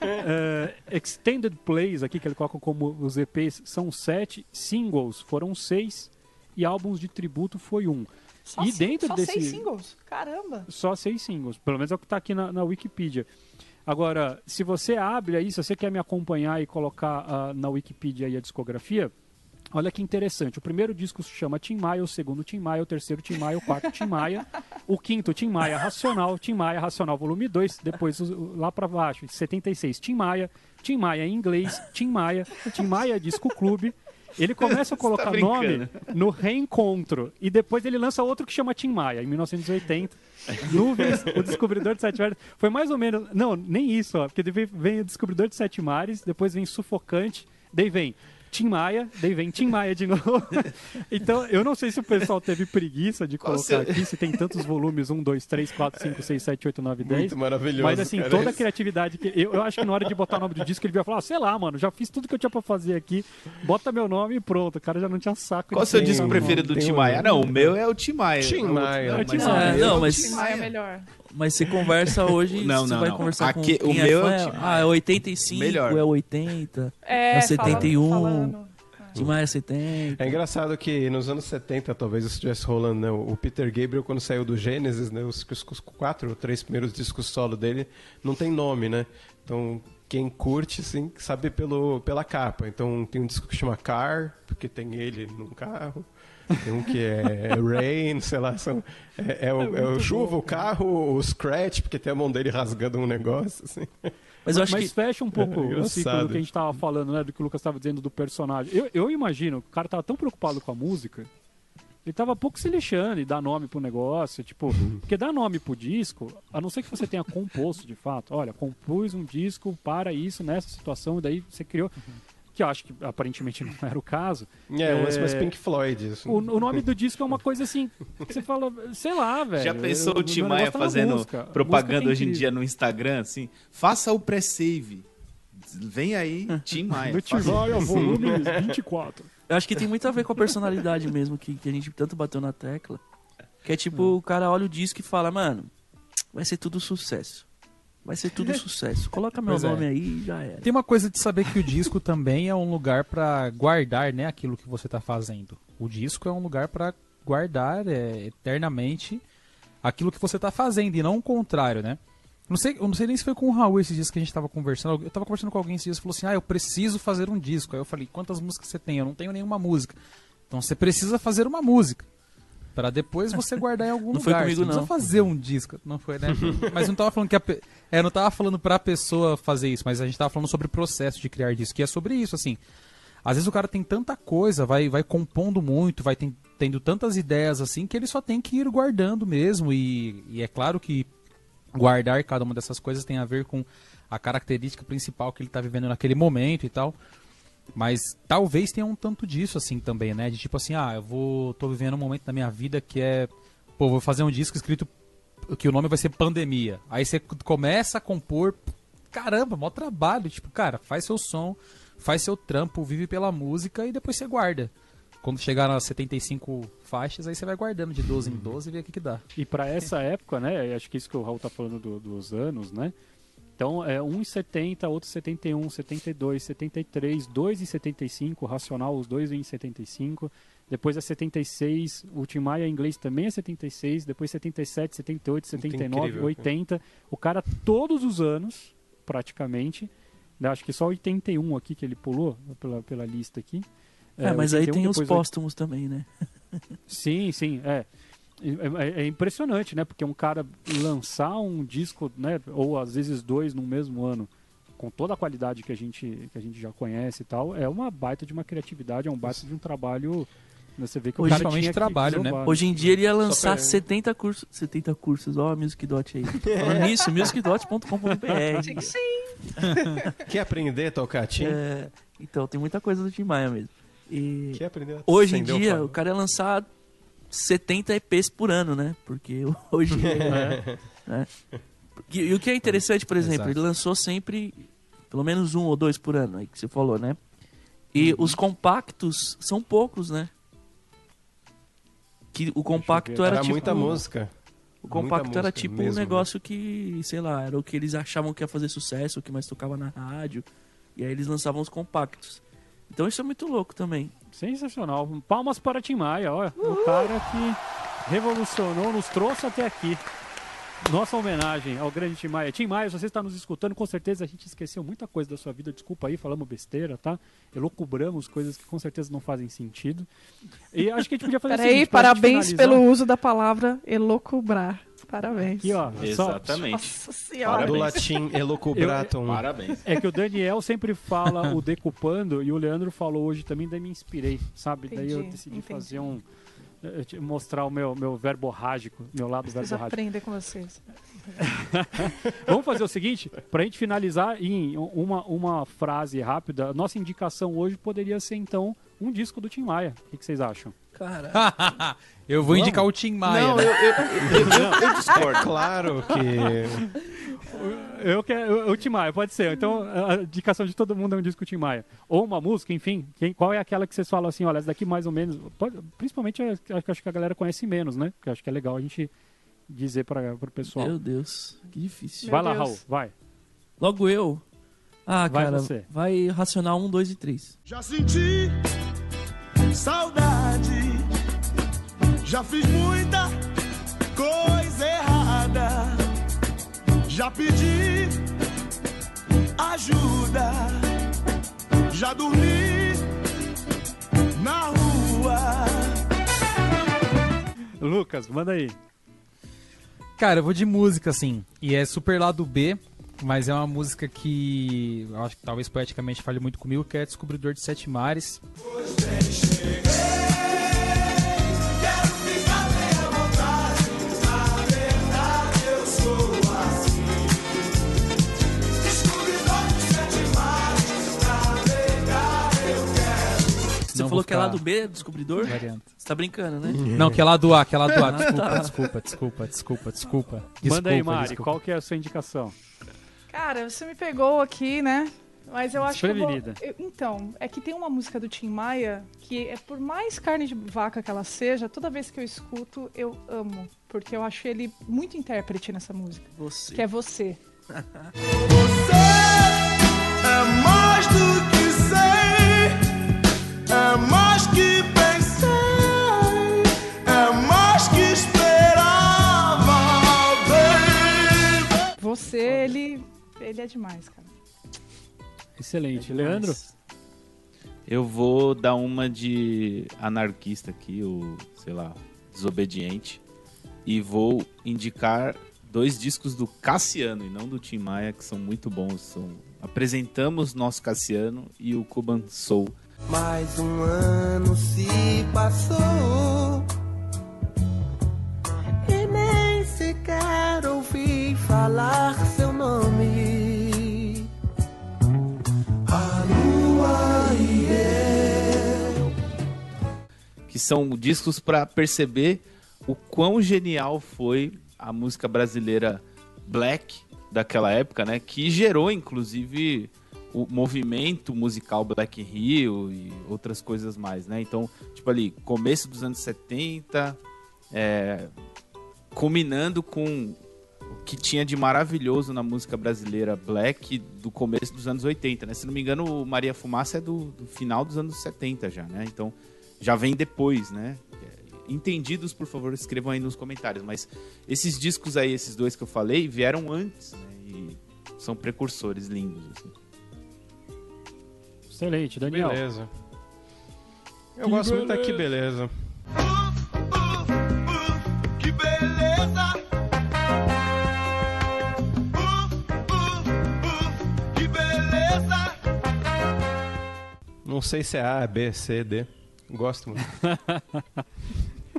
Eh, extended Plays, aqui que ele coloca como os EPs, são 7. Singles foram 6. E álbuns de tributo foi um. Só, E dentro só desse- seis singles? Caramba. Só seis singles. Pelo menos é o que está aqui na, na Wikipedia. Agora, se você abre aí, se você quer me acompanhar e colocar ah, na Wikipedia aí a discografia, olha que interessante. O primeiro disco se chama Tim Maia, o segundo Tim Maia, o terceiro Tim Maia, o quarto Tim Maia, o quinto Tim Maia Racional, Tim Maia Racional volume 2, depois lá para baixo, 76 Tim Maia, Tim Maia em inglês, Tim Maia, Tim Maia Disco Clube. Ele começa a colocar nome brincando. no reencontro. E depois ele lança outro que chama Tim Maia, em 1980. Nuvens, o Descobridor de Sete Mares. Foi mais ou menos. Não, nem isso, ó. Porque vem o Descobridor de Sete Mares, depois vem Sufocante, daí vem. Tim Maia, daí vem Tim Maia de novo. então, eu não sei se o pessoal teve preguiça de colocar aqui, se tem tantos volumes 1, 2, 3, 4, 5, 6, 7, 8, 9, 10. Muito maravilhoso. Mas assim, cara. toda a criatividade que. Eu, eu acho que na hora de botar o nome do disco, ele vai falar, ah, sei lá, mano, já fiz tudo que eu tinha pra fazer aqui. Bota meu nome e pronto. O cara já não tinha saco. Qual o seu disco o preferido do Tim Maia? Não, o meu é o Tim Maia. Tim O outro Maia. não, É, Tim mas-. É, mas, Tim Maia é melhor. Mas você conversa hoje, Não, você não, vai não. conversar Aqui- com o quem meu é é fã. o Tim ah, é 85, Melhor. é 80, É, É 71. falando- falando. Tim Maia é 70. É engraçado que nos anos 70, talvez isso estivesse rolando, né? O Peter Gabriel, quando saiu do Gênesis, né? Os, os, os quatro ou três primeiros discos solo dele não tem nome, né? Então, quem curte, assim, sabe pelo, pela capa. Então, tem um disco que chama Car, porque tem ele num carro. Tem um que é Rain, sei lá, são, é, é o, é o chuva, o carro, o Scratch, porque tem a mão dele rasgando um negócio, assim. Mas eu acho Mas que fecha um pouco É, o ciclo do que a gente tava falando, né? Do que o Lucas estava dizendo do personagem. Eu, eu imagino que o cara tava tão preocupado com a música, ele tava pouco se lixando e dar nome pro negócio. Tipo, porque dar nome pro disco, a não ser que você tenha composto de fato. Olha, compus um disco para isso, nessa situação, e daí você criou. Que eu acho que aparentemente não era o caso. É, É, Pink Floyd. Isso. O, o nome do disco é uma coisa assim, você fala, sei lá, velho. Já pensou eu- o Tim Maia fazendo música. A música propaganda tem hoje em dia no Instagram, assim? Faça o pré-save. Vem aí, Tim Maia. Do Tim Maia, volume 24. Eu acho que tem muito a ver com a personalidade mesmo, que, que a gente tanto bateu na tecla. Que é tipo, o cara olha o disco e fala, mano, vai ser tudo sucesso. Vai ser tudo sucesso. Coloca meu Pois é. nome aí e já era. Tem uma coisa de saber que o disco também é um lugar pra guardar, né, aquilo que você tá fazendo. O disco é um lugar pra guardar é, eternamente aquilo que você tá fazendo e não o contrário, né? Não sei, eu não sei nem se foi com o Raul esses dias que a gente tava conversando. Eu tava conversando com alguém esses dias e falou assim: "Ah, eu preciso fazer um disco". Aí eu falei: "Quantas músicas você tem?". Eu não tenho nenhuma música. Então você precisa fazer uma música. Pra depois você guardar em algum Não foi lugar. comigo, Você precisa não. fazer um disco. Não foi, né? mas não tava falando que a pe... É, não tava falando pra pessoa fazer isso, mas a gente tava falando sobre o processo de criar disco. Que é sobre isso, assim. Às vezes o cara tem tanta coisa, vai, vai compondo muito, vai ten- tendo tantas ideias assim, que ele só tem que ir guardando mesmo. E, e é claro que guardar cada uma dessas coisas tem a ver com a característica principal que ele tá vivendo naquele momento e tal. Mas talvez tenha um tanto disso assim também, né? De tipo assim, ah, eu vou tô vivendo um momento da minha vida que é, pô, vou fazer um disco escrito que o nome vai ser Pandemia. Aí você começa a compor, caramba, mó trabalho, tipo, cara, faz seu som, faz seu trampo, vive pela música e depois você guarda. Quando chegar nas 75 faixas, aí você vai guardando de 12 em 12 e vê o que que dá. E para essa época, né? Acho que isso que o Raul tá falando do- dos anos, né? Então, é 1,70, outro 71, 72, 73, 2,75, Racional, os dois em 75. Depois é 76, o Tim Maia em inglês também é 76. Depois 77, 78, 79, incrível, 80. O cara, todos os anos, praticamente. né, Acho que só 81 aqui que ele pulou pela, pela lista aqui. É, mas aí 81, tem os póstumos também, né? Sim, sim, é. É, é- é impressionante, né? Porque um cara lançar um disco, né? Ou às vezes dois no mesmo ano, com toda a qualidade que a gente, que a gente já conhece e tal, é uma baita de uma criatividade, é um baita de um trabalho. né, Você vê que o Hoje, cara principalmente tinha que trabalho, né? inovar, Hoje em dia ele ia lançar pra- 70 cursos. 70 cursos, ó, a Music Dot aí. Falando nisso, musicdot.com.br. Sim, sim. Quer aprender a tocar Tim? É, então, tem muita coisa do Tim Maia mesmo. E Quer aprender a hoje em o dia, o cara ia lançar 70 EPs por ano, né? Porque hoje é. né? E, e o que é interessante, por exemplo, Exato. ele lançou sempre pelo menos um ou dois por ano, aí que você falou, né? E os compactos são poucos, né? Que o compacto era, Era tipo muita música. o compacto Muita era tipo um mesmo, né? negócio que, sei lá, era o que eles achavam que ia fazer sucesso, o que mais tocava na rádio. E aí eles lançavam os compactos. Então isso é muito louco também. Sensacional. Palmas para Tim Maia, olha. O cara que revolucionou, nos trouxe até aqui. Nossa homenagem ao grande Tim Maia. Tim Maia, se você está nos escutando, com certeza a gente esqueceu muita coisa da sua vida. Desculpa aí, falamos besteira, tá? Elocubramos coisas que com certeza não fazem sentido. E acho que a gente podia fazer Peraí, parabéns pelo uso da palavra elocubrar. Parabéns. Aqui, ó. Só, Exatamente. Nossa senhora. Do Parabéns. latim elocubratum. Parabéns. É que o Daniel sempre fala o decupando e o Leandro falou hoje também, daí me inspirei, sabe? daí eu Entendi, decidi entendi. fazer um. Mostrar o meu, meu verborrágico, meu lado Preciso verborrágico. aprender com vocês. Vamos fazer o seguinte, pra gente finalizar em uma, uma frase rápida, nossa indicação hoje poderia ser então um disco do Tim Maia. O que, que vocês acham? Cara, eu vou indicar o Tim Maia. Não, né? eu, eu, eu, eu- eu discordo. Claro que. Eu quero o Tim Maia, pode ser. Então a indicação de todo mundo é um disco Tim Maia. Ou uma música, enfim. Quem, qual é aquela que vocês falam assim, olha, essa daqui mais ou menos. pode- principalmente é, acho que acho que a galera conhece menos, né? Porque acho que é legal a gente dizer para o pessoal. meu Deus, que difícil. vai lá, Deus. Raul, vai. Logo eu. Ah, Vai cara, você. vai racional 1, 2 e 3. Já senti saudade, já fiz muita coisa errada, já pedi ajuda, já dormi na rua. Lucas, manda aí. Cara, eu vou de música, assim. E é super lado B, mas é uma música que eu acho que talvez poeticamente fale muito comigo, que é Descobridor de Sete Mares. Você Não falou que é lá do B, descobridor? variando. Você tá brincando, né? Não, que é lado A, que é lado A. Ah, Desculpa, tá. desculpa, desculpa, desculpa, desculpa. manda aí, Desculpa, Mari, desculpa. qual que é a sua indicação? Cara, você me pegou aqui, né? Mas eu acho que. Eu vou... Eu- Então, é que tem uma música do Tim Maia que é por mais carne de vaca que ela seja, toda vez que eu escuto, eu amo. Porque eu acho ele muito intérprete nessa música. Você. Que é você. Você é mais do que Você, ele. Ele é demais, cara. Excelente. É Leandro? demais. Eu vou dar uma de anarquista aqui, ou sei lá, Desobediente. E vou indicar dois discos do Cassiano e não do Tim Maia, que são muito bons. São Apresentamos Nosso Cassiano e o Cuban Soul. Mais um ano se passou e nem sequer ouvi falar seu nome. A lua e eu. que são discos para perceber o quão genial foi a música brasileira black daquela época, né? Que gerou, inclusive, o movimento musical Black Rio e outras coisas mais, né? Então, tipo ali, começo dos anos 70, é, culminando com o que tinha de maravilhoso na música brasileira black do começo dos anos 80, né? Se não me engano, Maria Fumaça é do, do final dos anos 70 já, né? Então, já vem depois, né? Entendidos, por favor, escrevam aí nos comentários. Mas esses discos aí, esses dois que eu falei, vieram antes, né? E são precursores lindos, assim. Excelente, Daniel. Beleza. Eu gosto muito daqui, beleza. Que beleza! Que beleza! Não sei se é A, B, C, D. Gosto muito.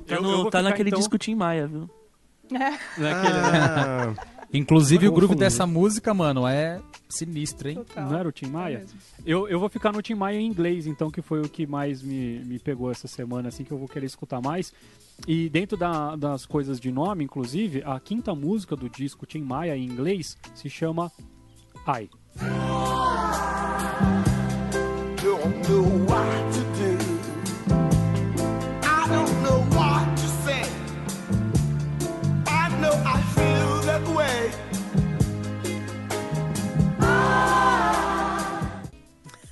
Tá, Eu- no- eu vou tá naquele então, disco Tim Maia, viu? naquele- Ah, Inclusive, o groove dessa música, mano, é sinistro, hein? Total. Não era o Tim Maia? É mesmo. Eu, eu vou ficar no Tim Maia em inglês, então, que foi o que mais me, me pegou essa semana, assim, que eu vou querer escutar mais. E dentro da- das coisas de nome, inclusive, a quinta música do disco Tim Maia em inglês se chama I.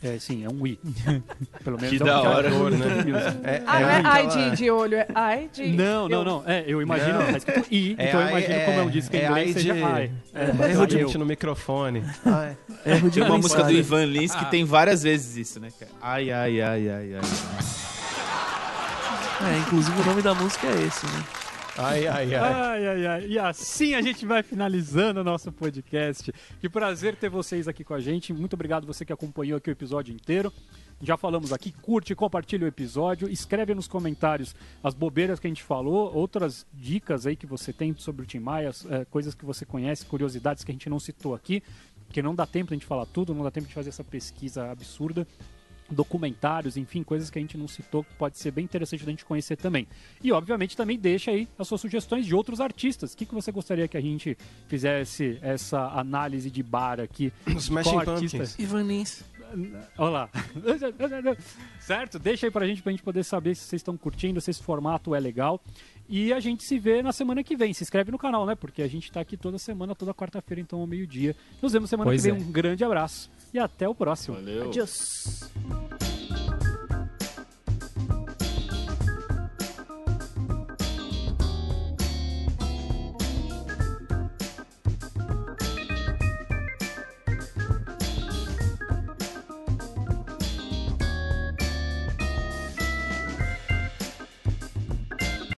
É, sim, é um I. Pelo menos Que é o da hora. Né? usa. é, Ah, não é ai de, de olho, é ai de. Não, não, não. É, eu imagino, Não. tá escrito I, É então eu ai- imagino como é um disco em é inglês, ai seja de- I. É, É, gente eu- no microfone. Erro de Tem uma música do. Ivan Lins que tem várias vezes isso, né? cara? Ai, ai, ai, ai, ai. É, inclusive o nome da música é esse, né? Ai, ai, ai. Ai, ai, ai. E assim a gente vai finalizando o nosso podcast. Que prazer ter vocês aqui com a gente. Muito obrigado você que acompanhou aqui o episódio inteiro. Já falamos aqui, curte, compartilha o episódio, escreve nos comentários as bobeiras que a gente falou, outras dicas aí que você tem sobre o Tim Maia, eh, coisas que você conhece, curiosidades que a gente não citou aqui, porque não dá tempo a gente falar tudo, não dá tempo de fazer essa pesquisa absurda documentários, enfim, coisas que a gente não citou que pode ser bem interessante da gente conhecer também. E obviamente também deixa aí as suas sugestões de outros artistas. O que, que você gostaria que a gente fizesse essa análise de bar aqui? Smashing? Pumpkins. Ivan Lins. Olha lá. certo? Deixa aí pra gente, pra gente poder saber se vocês estão curtindo, se esse formato é legal. E a gente se vê na semana que vem. Se inscreve no canal, né? Porque a gente tá aqui toda semana, toda quarta-feira, então ao meio-dia. Nos vemos semana Pois que vem. é. Um grande abraço e até o próximo. Valeu. Adiós.